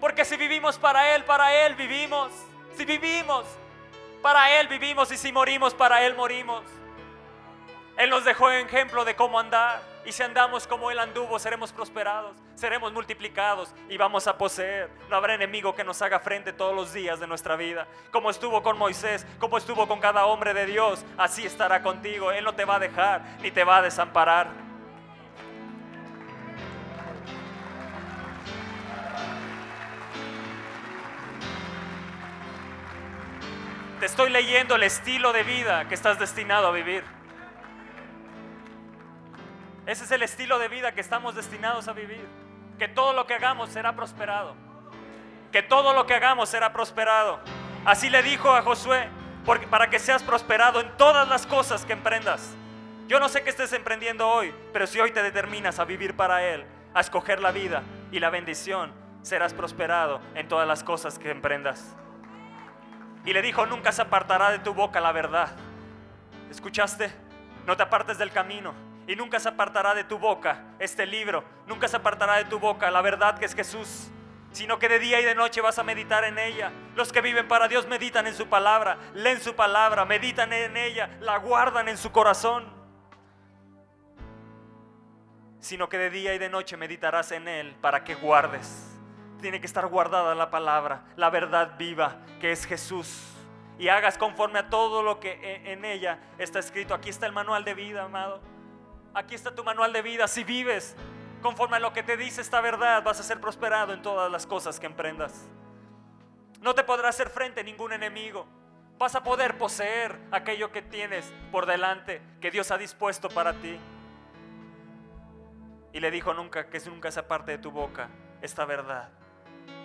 Porque si vivimos para Él, para Él vivimos. Si vivimos, para Él vivimos. Y si morimos, para Él morimos. Él nos dejó ejemplo de cómo andar. Y si andamos como Él anduvo, seremos prosperados, seremos multiplicados y vamos a poseer. No habrá enemigo que nos haga frente todos los días de nuestra vida. Como estuvo con Moisés, como estuvo con cada hombre de Dios, así estará contigo. Él no te va a dejar ni te va a desamparar. Te estoy leyendo el estilo de vida que estás destinado a vivir. Ese es el estilo de vida que estamos destinados a vivir. Que todo lo que hagamos será prosperado. Que todo lo que hagamos será prosperado. Así le dijo a Josué, para que seas prosperado en todas las cosas que emprendas. Yo no sé qué estés emprendiendo hoy, pero si hoy te determinas a vivir para Él, a escoger la vida y la bendición, serás prosperado en todas las cosas que emprendas. Y le dijo, nunca se apartará de tu boca la verdad. ¿Escuchaste? No te apartes del camino y nunca se apartará de tu boca este libro, nunca se apartará de tu boca la verdad que es Jesús, sino que de día y de noche vas a meditar en ella. Los que viven para Dios meditan en su palabra, leen su palabra, meditan en ella, la guardan en su corazón. Sino que de día y de noche meditarás en Él para que guardes. Tiene que estar guardada la palabra, la verdad viva, que es Jesús. y hagas conforme a todo lo que e- en ella está escrito. Aquí está el manual de vida, amado. Aquí está tu manual de vida. Si vives conforme a lo que te dice esta verdad, vas a ser prosperado en todas las cosas que emprendas. No te podrá hacer frente ningún enemigo. Vas a poder poseer aquello que tienes por delante, que Dios ha dispuesto para ti. Y le dijo nunca que nunca se aparte de tu boca esta verdad,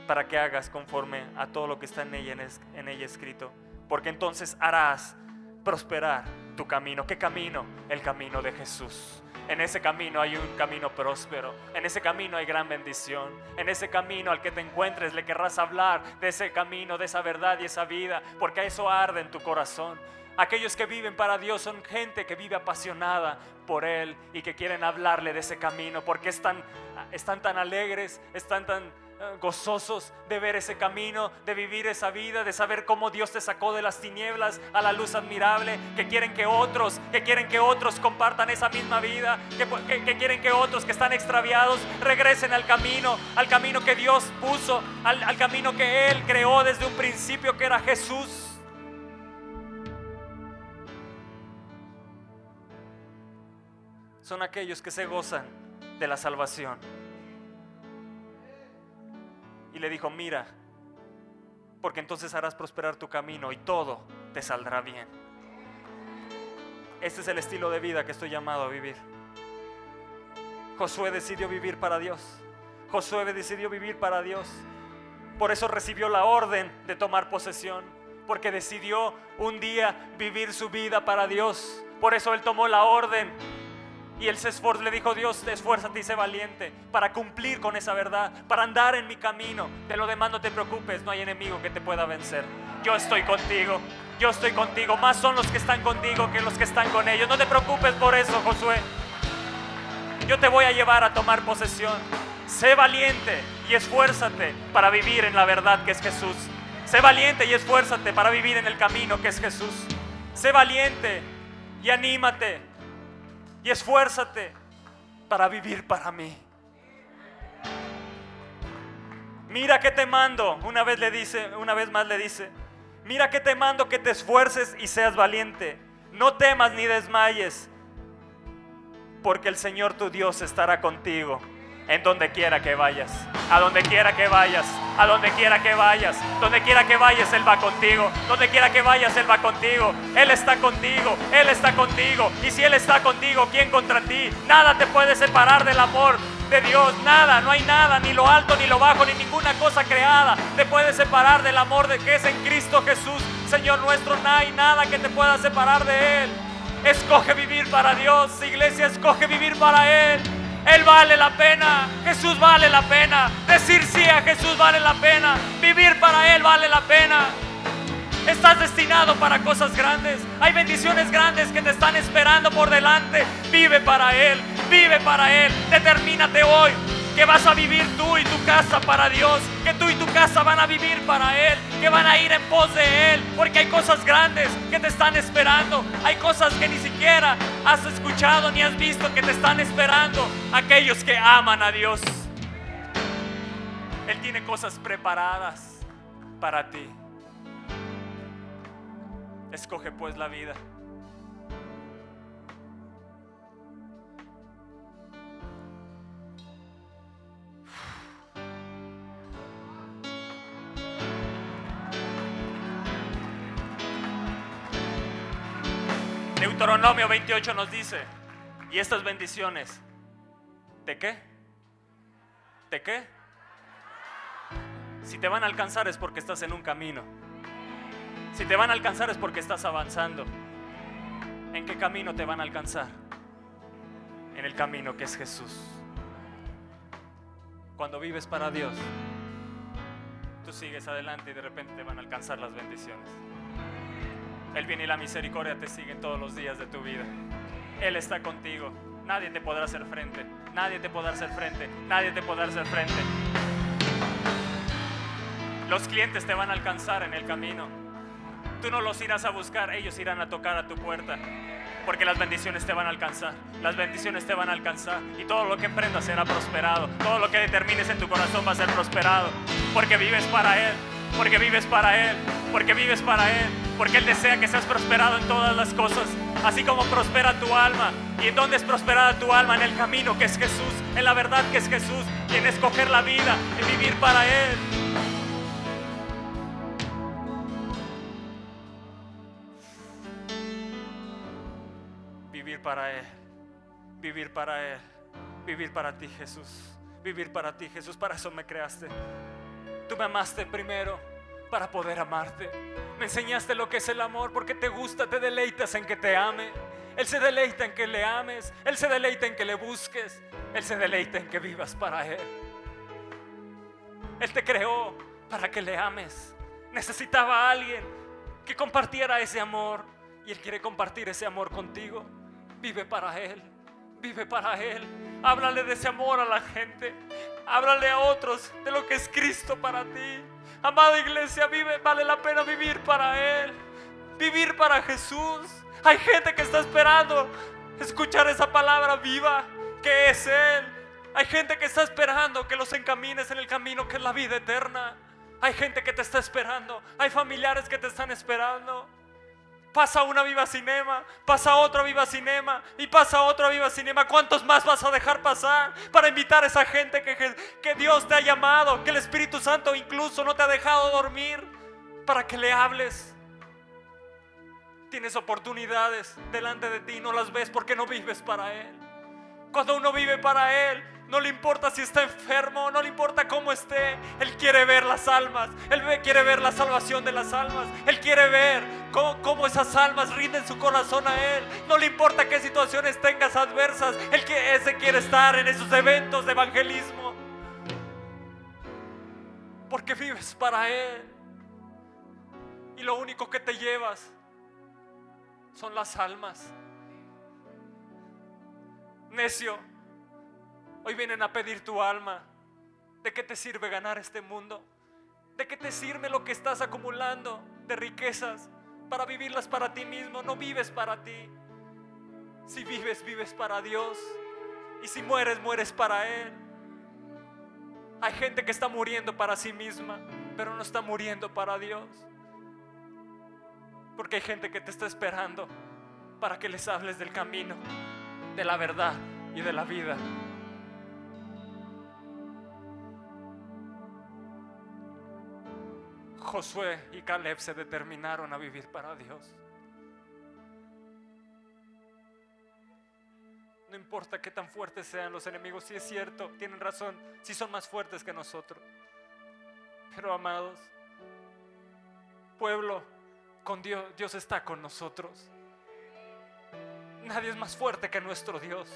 para que hagas conforme a todo lo que está en ella, en ella escrito. Porque entonces harás prosperar tu camino. ¿Qué camino? El camino de Jesús. En ese camino hay un camino próspero. En ese camino hay gran bendición. En ese camino al que te encuentres le querrás hablar de ese camino, de esa verdad y esa vida, porque eso arde en tu corazón. Aquellos que viven para Dios son gente que vive apasionada por Él y que quieren hablarle de ese camino, porque están, están tan alegres, están tan gozosos de ver ese camino, de vivir esa vida, de saber cómo Dios te sacó de las tinieblas a la luz admirable, que quieren que otros, que quieren que otros compartan esa misma vida, que, quieren que otros que están extraviados regresen al camino, al camino que Dios puso, al, al camino que Él creó desde un principio, que era Jesús. Son aquellos que se gozan de la salvación y le dijo, mira, porque entonces harás prosperar tu camino y todo te saldrá bien. Este es el estilo de vida que estoy llamado a vivir. Josué decidió vivir para Dios. Josué decidió vivir para Dios. Por eso recibió la orden de tomar posesión. Porque decidió un día vivir su vida para Dios. Por eso él tomó la orden y él se le dijo, Dios, esfuérzate y sé valiente para cumplir con esa verdad, para andar en mi camino. De lo demás no te preocupes, no hay enemigo que te pueda vencer. Yo estoy contigo, yo estoy contigo. Más son los que están contigo que los que están con ellos. No te preocupes por eso, Josué. Yo te voy a llevar a tomar posesión. Sé valiente y esfuérzate para vivir en la verdad que es Jesús. Sé valiente y esfuérzate para vivir en el camino que es Jesús. Sé valiente y anímate y esfuérzate para vivir para mí. Mira que te mando, una vez le dice, una vez más le dice, mira que te mando que te esfuerces y seas valiente. No temas ni desmayes, porque el Señor tu Dios estará contigo en donde quiera que vayas, a donde quiera que vayas, a donde quiera que vayas, donde quiera que vayas, Él va contigo, donde quiera que vayas, Él va contigo, Él está contigo, Él está contigo, y si Él está contigo, ¿quién contra ti? Nada te puede separar del amor de Dios, nada, no hay nada, ni lo alto, ni lo bajo, ni ninguna cosa creada te puede separar del amor de que es en Cristo Jesús, Señor nuestro, no hay nada que te pueda separar de Él. Escoge vivir para Dios, iglesia, escoge vivir para Él. Él vale la pena, Jesús vale la pena. Decir sí a Jesús vale la pena. Vivir para Él vale la pena. Estás destinado para cosas grandes. Hay bendiciones grandes que te están esperando por delante. Vive para Él, vive para Él. Determínate hoy que vas a vivir tú y tu casa para Dios, que tú y tu casa van a vivir para Él, que van a ir en pos de Él, porque hay cosas grandes que te están esperando, hay cosas que ni siquiera has escuchado ni has visto que te están esperando, aquellos que aman a Dios. Él tiene cosas preparadas para ti. Escoge pues la vida. Deuteronomio 28 nos dice, y estas bendiciones, ¿de qué? ¿De qué? Si te van a alcanzar es porque estás en un camino. Si te van a alcanzar es porque estás avanzando. ¿En qué camino te van a alcanzar? En el camino que es Jesús. Cuando vives para Dios, tú sigues adelante y de repente te van a alcanzar las bendiciones. El bien y la misericordia te siguen todos los días de tu vida. Él está contigo. Nadie te podrá hacer frente. Nadie te podrá hacer frente. Nadie te podrá hacer frente. Los clientes te van a alcanzar en el camino. Tú no los irás a buscar, ellos irán a tocar a tu puerta. Porque las bendiciones te van a alcanzar. Las bendiciones te van a alcanzar. Y todo lo que emprendas será prosperado. Todo lo que determines en tu corazón va a ser prosperado. Porque vives para Él. Porque vives para Él, porque vives para Él, porque Él desea que seas prosperado en todas las cosas, así como prospera tu alma. ¿Y en dónde es prosperada tu alma? En el camino que es Jesús, en la verdad que es Jesús, y en escoger la vida, en vivir para Él. Vivir para Él, vivir para Él, vivir para ti Jesús, vivir para ti Jesús, para eso me creaste. Tú me amaste primero para poder amarte. Me enseñaste lo que es el amor porque te gusta, te deleitas en que te ame. Él se deleita en que le ames. Él se deleita en que le busques. Él se deleita en que vivas para Él. Él te creó para que le ames. Necesitaba a alguien que compartiera ese amor. Y Él quiere compartir ese amor contigo. Vive para Él. Vive para Él. Háblale de ese amor a la gente. Háblale a otros de lo que es Cristo para ti. Amada iglesia, vive, vale la pena vivir para Él. Vivir para Jesús. Hay gente que está esperando escuchar esa palabra viva que es Él. Hay gente que está esperando que los encamines en el camino que es la vida eterna. Hay gente que te está esperando. Hay familiares que te están esperando. Pasa una viva cinema, pasa otra viva cinema y pasa otra viva cinema. ¿Cuántos más vas a dejar pasar para invitar a esa gente que, que Dios te ha llamado, que el Espíritu Santo incluso no te ha dejado dormir para que le hables? Tienes oportunidades delante de ti, no las ves porque no vives para Él. Cuando uno vive para Él, no le importa si está enfermo, no le importa cómo esté. Él quiere ver las almas. Él quiere ver la salvación de las almas. Él quiere ver cómo, esas almas rinden su corazón a Él. No le importa qué situaciones tengas adversas. Él que ese quiere estar en esos eventos de evangelismo. Porque vives para Él. Y lo único que te llevas son las almas. Necio. Hoy vienen a pedir tu alma. ¿De qué te sirve ganar este mundo? ¿De qué te sirve lo que estás acumulando de riquezas para vivirlas para ti mismo? No vives para ti. Si vives, vives para Dios. Y si mueres, mueres para Él. Hay gente que está muriendo para sí misma, pero no está muriendo para Dios. Porque hay gente que te está esperando para que les hables del camino, de la verdad y de la vida. Josué y Caleb se determinaron a vivir para Dios. No importa qué tan fuertes sean los enemigos, si es cierto, tienen razón, si son más fuertes que nosotros. Pero amados, pueblo, con Dios, Dios está con nosotros. Nadie es más fuerte que nuestro Dios.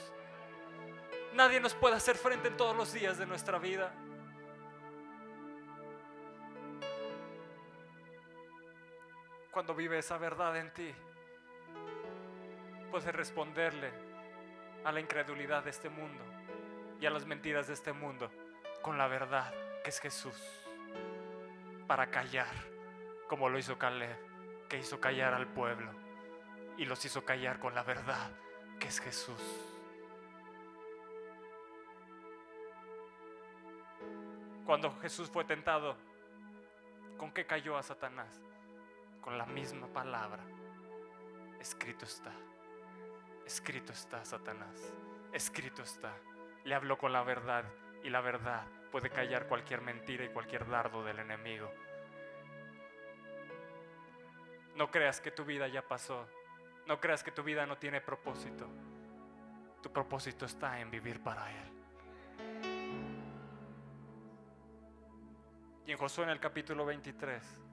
Nadie nos puede hacer frente en todos los días de nuestra vida. Cuando vive esa verdad en ti, puedes responderle a la incredulidad de este mundo y a las mentiras de este mundo con la verdad que es Jesús. Para callar, como lo hizo Caleb, que hizo callar al pueblo y los hizo callar con la verdad que es Jesús. Cuando Jesús fue tentado, ¿con qué cayó a Satanás? Con la misma palabra. Escrito está. Escrito está, Satanás. Escrito está. Le habló con la verdad y la verdad puede callar cualquier mentira y cualquier dardo del enemigo. No creas que tu vida ya pasó. No creas que tu vida no tiene propósito. Tu propósito está en vivir para Él. Y en Josué en el capítulo 23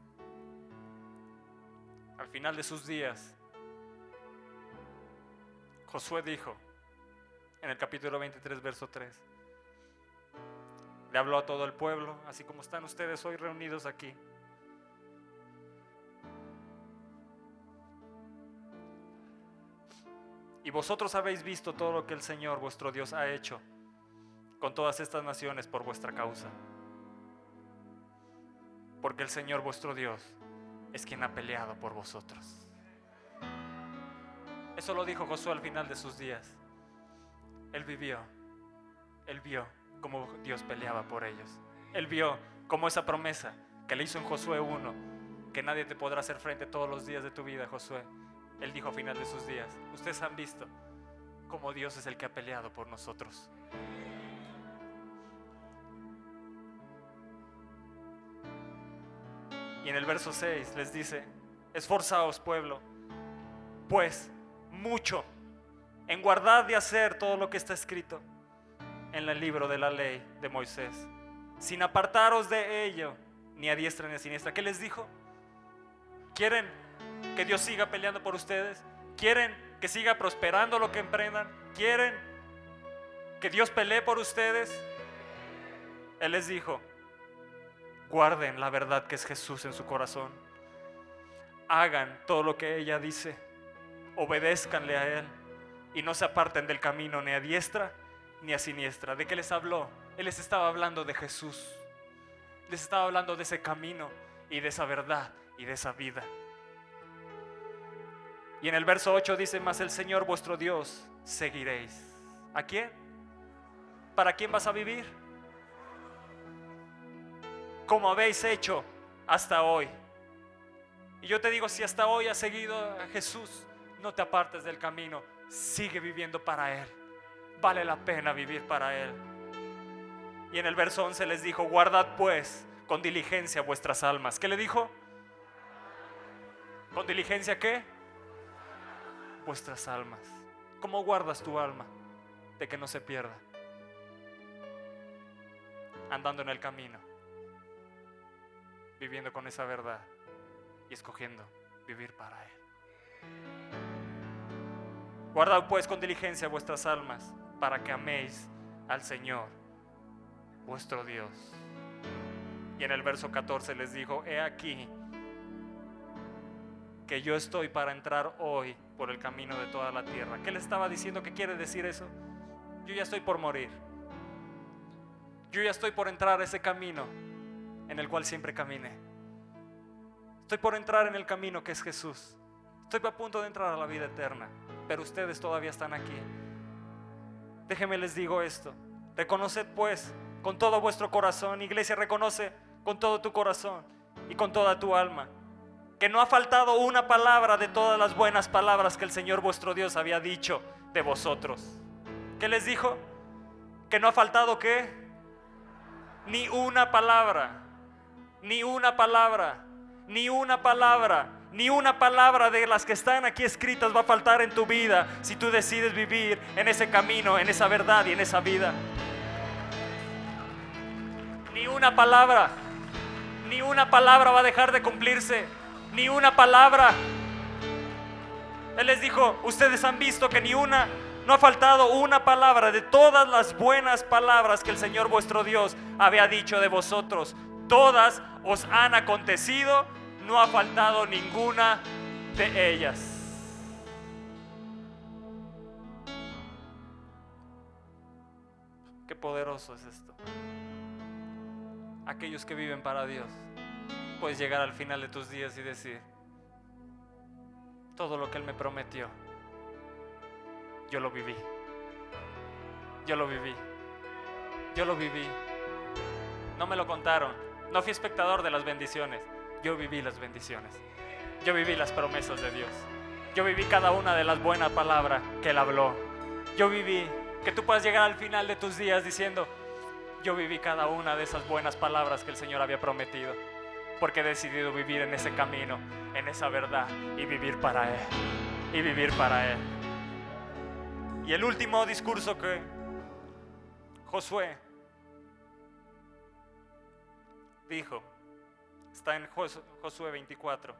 al final de sus días, Josué dijo en el capítulo 23, verso 3, le habló a todo el pueblo, así como están ustedes hoy reunidos aquí. Y vosotros habéis visto todo lo que el Señor vuestro Dios ha hecho con todas estas naciones por vuestra causa. Porque el Señor vuestro Dios es quien ha peleado por vosotros. Eso lo dijo Josué al final de sus días. Él vivió, él vio cómo Dios peleaba por ellos. Él vio cómo esa promesa que le hizo en Josué 1, que nadie te podrá hacer frente todos los días de tu vida, Josué. Él dijo a final de sus días, ustedes han visto cómo Dios es el que ha peleado por nosotros. Y en el verso 6 les dice, esforzaos pueblo, pues mucho en guardar de hacer todo lo que está escrito en el libro de la ley de Moisés, sin apartaros de ello, ni a diestra ni a siniestra. ¿Qué les dijo? ¿Quieren que Dios siga peleando por ustedes? ¿Quieren que siga prosperando lo que emprendan? ¿Quieren que Dios pelee por ustedes? Él les dijo, guarden la verdad que es Jesús en su corazón. Hagan todo lo que ella dice. Obedézcanle a Él y no se aparten del camino ni a diestra ni a siniestra. ¿De qué les habló? Él les estaba hablando de Jesús. Les estaba hablando de ese camino y de esa verdad y de esa vida. Y en el verso 8 dice, más el Señor vuestro Dios seguiréis. ¿A quién? ¿Para quién vas a vivir? Como habéis hecho hasta hoy. Y yo te digo, si hasta hoy has seguido a Jesús, no te apartes del camino, sigue viviendo para Él. Vale la pena vivir para Él. Y en el verso 11 les dijo, guardad pues con diligencia vuestras almas. ¿Qué le dijo? ¿Con diligencia qué? Vuestras almas. ¿Cómo guardas tu alma de que no se pierda? Andando en el camino, viviendo con esa verdad y escogiendo vivir para Él. Guardad pues con diligencia vuestras almas para que améis al Señor, vuestro Dios. Y en el verso 14 les dijo, he aquí que yo estoy para entrar hoy por el camino de toda la tierra. ¿Qué le estaba diciendo? ¿Qué quiere decir eso? Yo ya estoy por morir. Yo ya estoy por entrar a ese camino en el cual siempre caminé. Estoy por entrar en el camino que es Jesús. Estoy a punto de entrar a la vida eterna, pero ustedes todavía están aquí. Déjenme les digo esto. Reconoced pues con todo vuestro corazón, iglesia, reconoce con todo tu corazón y con toda tu alma que no ha faltado una palabra de todas las buenas palabras que el Señor vuestro Dios había dicho de vosotros. ¿Qué les dijo? Que no ha faltado qué? Ni una palabra, ni una palabra, ni una palabra, ni una palabra de las que están aquí escritas va a faltar en tu vida si tú decides vivir en ese camino, en esa verdad y en esa vida. Ni una palabra, ni una palabra va a dejar de cumplirse ni una palabra. Él les dijo, ustedes han visto que ni una, no ha faltado una palabra de todas las buenas palabras que el Señor vuestro Dios había dicho de vosotros. Todas os han acontecido, no ha faltado ninguna de ellas. Qué poderoso es esto. Aquellos que viven para Dios puedes llegar al final de tus días y decir, todo lo que Él me prometió, yo lo viví. Yo lo viví. Yo lo viví. No me lo contaron. No fui espectador de las bendiciones. Yo viví las bendiciones. Yo viví las promesas de Dios. Yo viví cada una de las buenas palabras que Él habló. Yo viví que tú puedas llegar al final de tus días diciendo, yo viví cada una de esas buenas palabras que el Señor había prometido porque he decidido vivir en ese camino, en esa verdad y vivir para Él. Y vivir para Él. Y el último discurso que Josué dijo, está en Josué 24.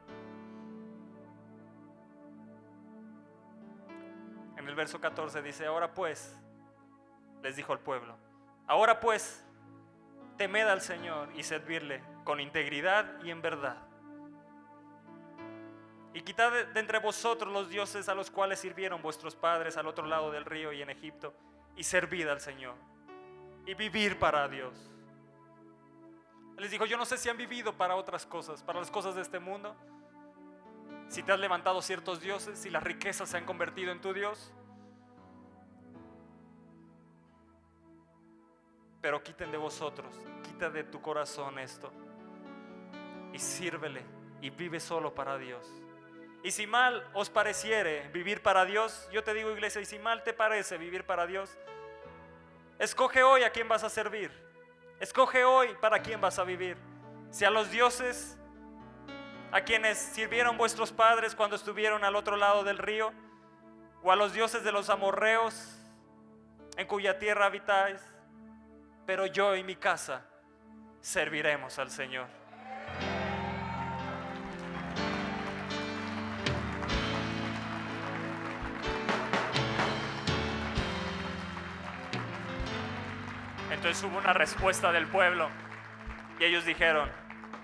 En el verso 14 dice, ahora pues, les dijo al pueblo, ahora pues, temed al Señor y servirle con integridad y en verdad. Y quitad de entre vosotros los dioses a los cuales sirvieron vuestros padres al otro lado del río y en Egipto, y servid al Señor, y vivir para Dios. Les dijo, yo no sé si han vivido para otras cosas, para las cosas de este mundo, si te has levantado ciertos dioses, si las riquezas se han convertido en tu Dios. Pero quiten de vosotros, quita de tu corazón esto y sírvele y vive solo para Dios. Y si mal os pareciere vivir para Dios, yo te digo iglesia, y si mal te parece vivir para Dios, escoge hoy a quién vas a servir. Escoge hoy para quién vas a vivir. Si a los dioses a quienes sirvieron vuestros padres cuando estuvieron al otro lado del río, o a los dioses de los amorreos en cuya tierra habitáis, pero yo y mi casa serviremos al Señor. Entonces hubo una respuesta del pueblo y ellos dijeron,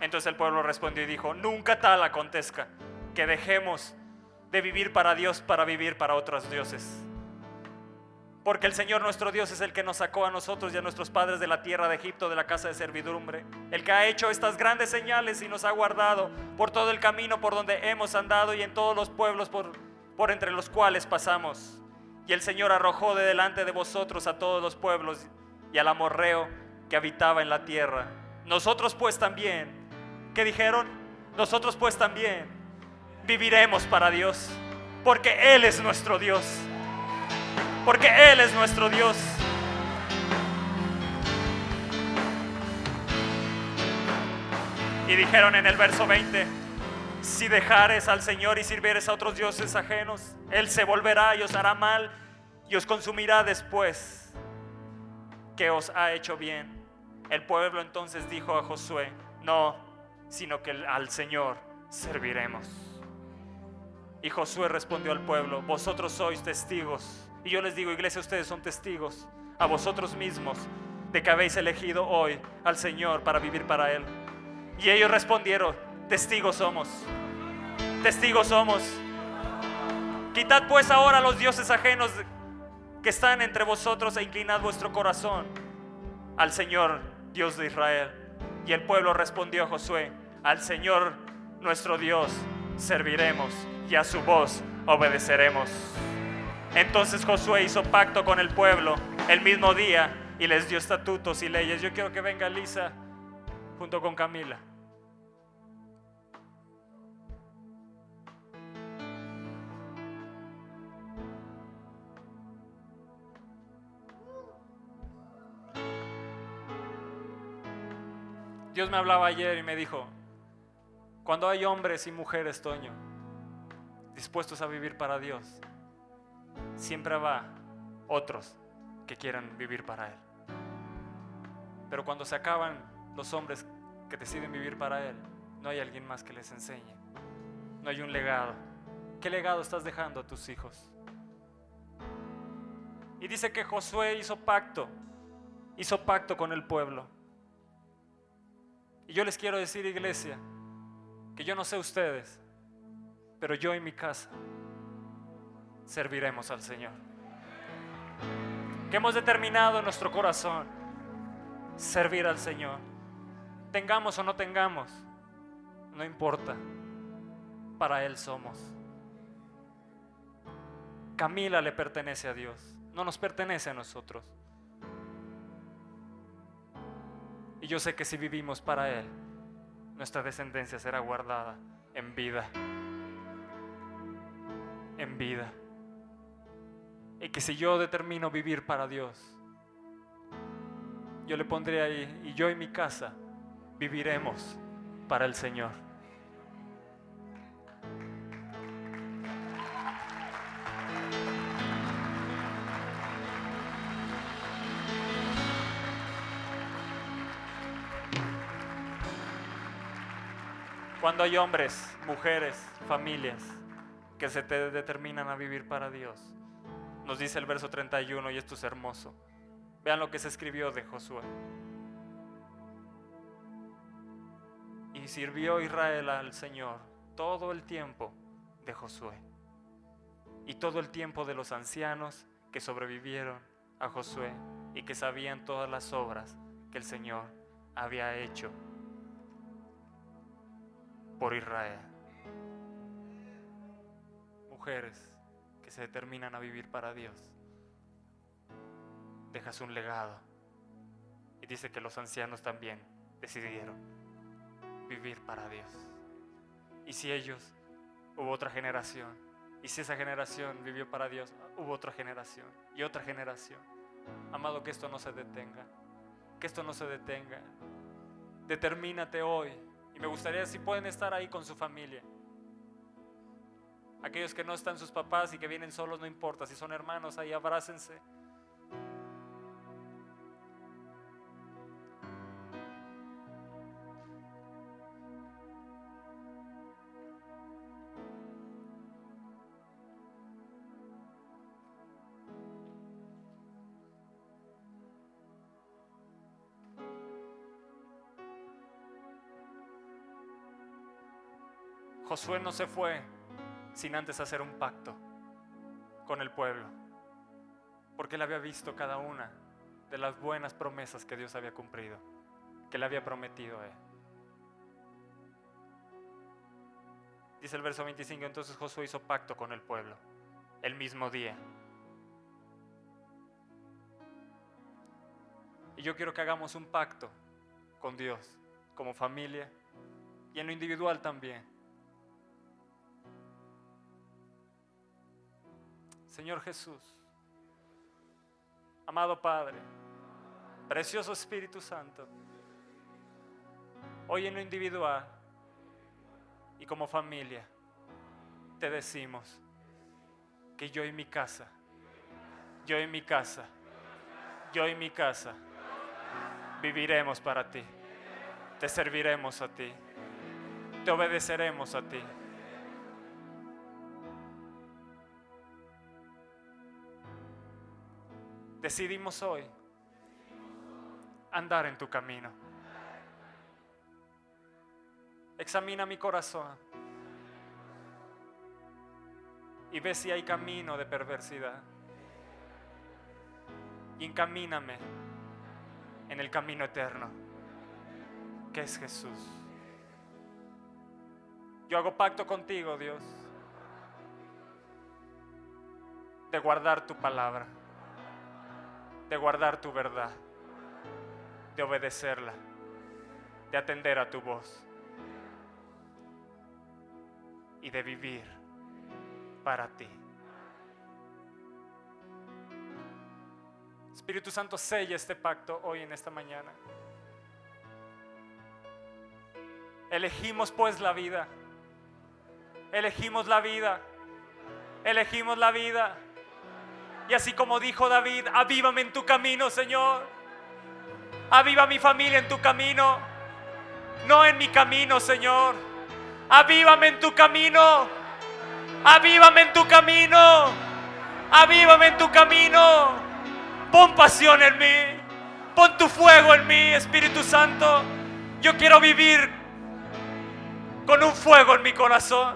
entonces el pueblo respondió y dijo, nunca tal acontezca que dejemos de vivir para Dios para vivir para otros dioses. Porque el Señor nuestro Dios es el que nos sacó a nosotros y a nuestros padres de la tierra de Egipto, de la casa de servidumbre. El que ha hecho estas grandes señales y nos ha guardado por todo el camino por donde hemos andado y en todos los pueblos por, por entre los cuales pasamos. Y el Señor arrojó de delante de vosotros a todos los pueblos y al amorreo que habitaba en la tierra. Nosotros pues también, ¿qué dijeron? Nosotros pues también viviremos para Dios, porque Él es nuestro Dios porque Él es nuestro Dios. Y dijeron en el verso 20, si dejares al Señor y sirvieres a otros dioses ajenos, Él se volverá y os hará mal y os consumirá después que os ha hecho bien. El pueblo entonces dijo a Josué, no, sino que al Señor serviremos. Y Josué respondió al pueblo, vosotros sois testigos y yo les digo, iglesia, ustedes son testigos a vosotros mismos de que habéis elegido hoy al Señor para vivir para Él. Y ellos respondieron, testigos somos, testigos somos. Quitad pues ahora los dioses ajenos que están entre vosotros e inclinad vuestro corazón al Señor, Dios de Israel. Y el pueblo respondió a Josué, al Señor nuestro Dios serviremos y a su voz obedeceremos. Entonces Josué hizo pacto con el pueblo el mismo día y les dio estatutos y leyes. Yo quiero que venga Lisa junto con Camila. Dios me hablaba ayer y me dijo, cuando hay hombres y mujeres, Toño, dispuestos a vivir para Dios, siempre va otros que quieran vivir para Él. Pero cuando se acaban los hombres que deciden vivir para Él, no hay alguien más que les enseñe. No hay un legado. ¿Qué legado estás dejando a tus hijos? Y dice que Josué hizo pacto, hizo pacto con el pueblo. Y yo les quiero decir, iglesia, que yo no sé ustedes, pero yo en mi casa serviremos al Señor. Que hemos determinado en nuestro corazón servir al Señor. Tengamos o no tengamos, no importa. Para Él somos. Camila le pertenece a Dios, no nos pertenece a nosotros. Y yo sé que si vivimos para Él, nuestra descendencia será guardada en vida. En vida. Y que si yo determino vivir para Dios, yo le pondré ahí, y yo y mi casa viviremos para el Señor. Cuando hay hombres, mujeres, familias que se te determinan a vivir para Dios, nos dice el verso 31 y esto es hermoso. Vean lo que se escribió de Josué. Y sirvió Israel al Señor todo el tiempo de Josué y todo el tiempo de los ancianos que sobrevivieron a Josué y que sabían todas las obras que el Señor había hecho por Israel. Mujeres, se determinan a vivir para Dios, dejas un legado. Y dice que los ancianos también decidieron vivir para Dios. Y si ellos, hubo otra generación. Y si esa generación vivió para Dios, hubo otra generación y otra generación. Amado, que esto no se detenga. Que esto no se detenga. Determínate hoy. Me gustaría si pueden estar ahí con su familia. Aquellos que no están sus papás y que vienen solos, no importa. Si son hermanos, ahí abrácense. Josué no se fue sin antes hacer un pacto con el pueblo, porque él había visto cada una de las buenas promesas que Dios había cumplido, que le había prometido a él. Dice el verso 25, entonces Josué hizo pacto con el pueblo el mismo día. Y yo quiero que hagamos un pacto con Dios como familia y en lo individual también. Señor Jesús, amado Padre, precioso Espíritu Santo, hoy en lo individual y como familia, te decimos que yo y mi casa, yo y mi casa, yo y mi casa, viviremos para ti, te serviremos a ti, te obedeceremos a ti. Decidimos hoy andar en tu camino. Examina mi corazón y ve si hay camino de perversidad. Y encamíname en el camino eterno, que es Jesús. Yo hago pacto contigo, Dios, de guardar tu palabra de guardar tu verdad, de obedecerla, de atender a tu voz y de vivir para ti. Espíritu Santo, sella este pacto hoy en esta mañana. Elegimos pues la vida. Elegimos la vida. Elegimos la vida. Y así como dijo David, avívame en tu camino, Señor. Aviva mi familia en tu camino, no en mi camino, Señor. Avívame en tu camino. Avívame en tu camino. Avívame en tu camino. Pon pasión en mí. Pon tu fuego en mí, Espíritu Santo. Yo quiero vivir con un fuego en mi corazón.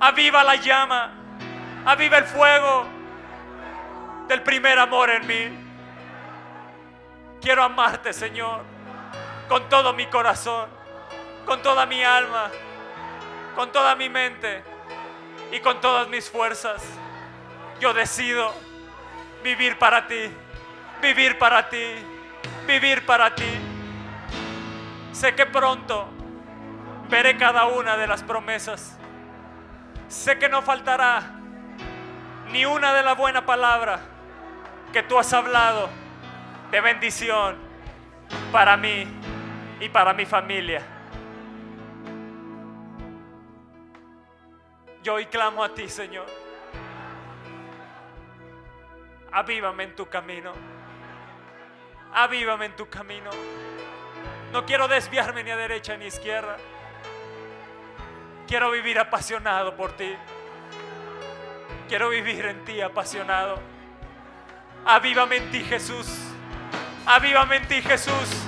Aviva la llama. Aviva el fuego del primer amor en mí. Quiero amarte, Señor, con todo mi corazón, con toda mi alma, con toda mi mente y con todas mis fuerzas. Yo decido vivir para ti, vivir para ti, vivir para ti. Sé que pronto veré cada una de las promesas. Sé que no faltará ni una de la buena palabra que tú has hablado de bendición para mí y para mi familia. Yo hoy clamo a ti, Señor. Avívame en tu camino. Avívame en tu camino. No quiero desviarme ni a derecha ni a izquierda. Quiero vivir apasionado por ti. Quiero vivir en ti apasionado. Avívame en ti, Jesús. Avívame en ti, Jesús.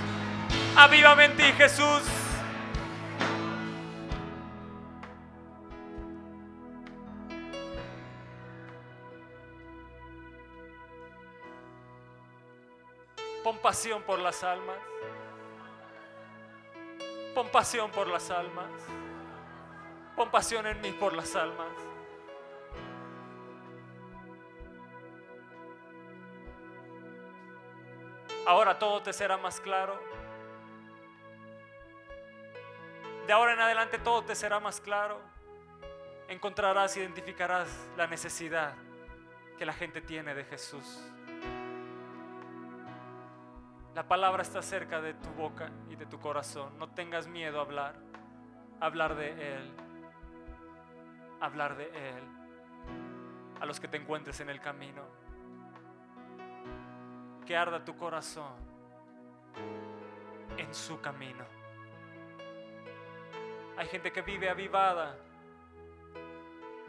Avívame en ti, Jesús. Pon pasión por las almas. Pon pasión por las almas. Pon pasión en mí por las almas. Ahora todo te será más claro. De ahora en adelante todo te será más claro. Encontrarás, identificarás la necesidad que la gente tiene de Jesús. La palabra está cerca de tu boca y de tu corazón. No tengas miedo a hablar. Hablar de Él. Hablar de Él. A los que te encuentres en el camino. Que arda tu corazón en su camino. Hay gente que vive avivada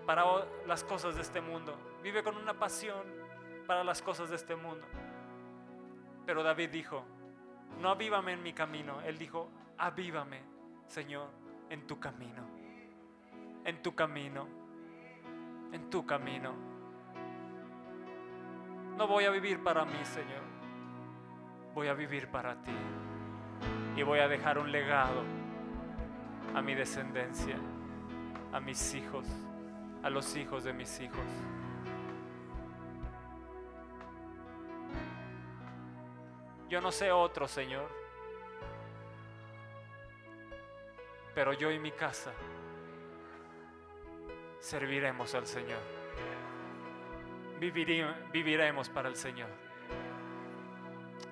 para las cosas de este mundo. Vive con una pasión para las cosas de este mundo. Pero David dijo, no avívame en mi camino. Él dijo, avívame, Señor, en tu camino. En tu camino. En tu camino. No voy a vivir para mí, Señor. Voy a vivir para ti. Y voy a dejar un legado a mi descendencia, a mis hijos, a los hijos de mis hijos. Yo no sé otro, Señor. Pero yo y mi casa serviremos al Señor. Viviremos para el Señor.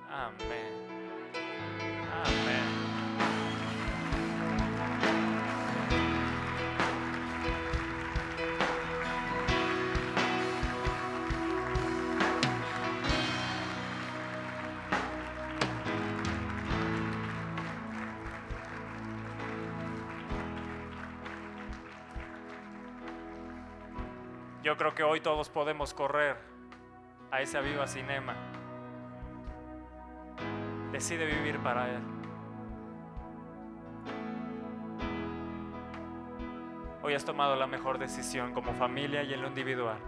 Amén. Yo creo que hoy todos podemos correr a ese Viva Cinema. Decide vivir para Él. Hoy has tomado la mejor decisión como familia y en lo individual.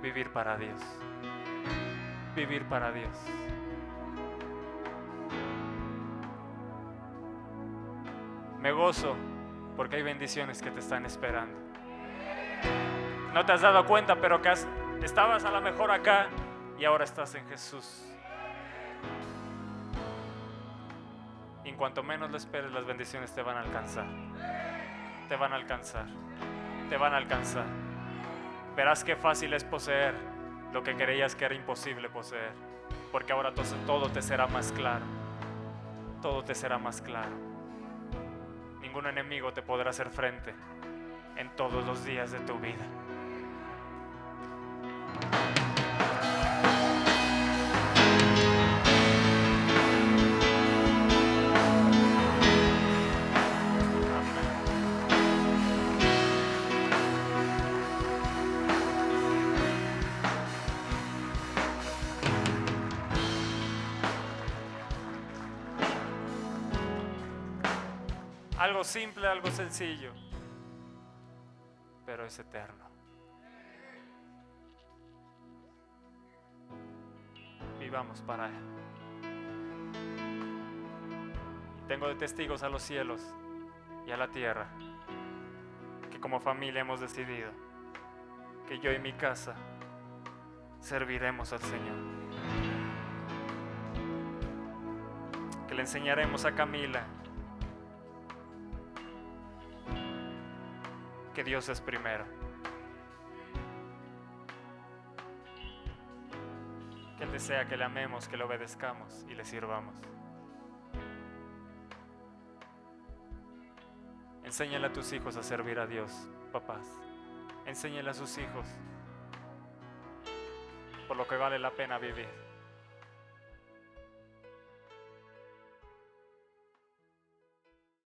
Vivir para Dios. Vivir para Dios. Me gozo porque hay bendiciones que te están esperando no te has dado cuenta, pero que estabas a lo mejor acá y ahora estás en Jesús. Y en cuanto menos lo esperes, las bendiciones te van a alcanzar. Te van a alcanzar. Te van a alcanzar. Verás qué fácil es poseer lo que creías que era imposible poseer. Porque ahora todo te será más claro. Todo te será más claro. Ningún enemigo te podrá hacer frente en todos los días de tu vida. Algo simple, algo sencillo, pero es eterno. Vivamos para Él. tengo de testigos a los cielos y a la tierra que como familia hemos decidido que yo y mi casa serviremos al Señor. Que le enseñaremos a Camila que Dios es primero. Que Él desea que le amemos, que le obedezcamos y le sirvamos. Enséñale a tus hijos a servir a Dios, papás. Enséñale a sus hijos por lo que vale la pena vivir.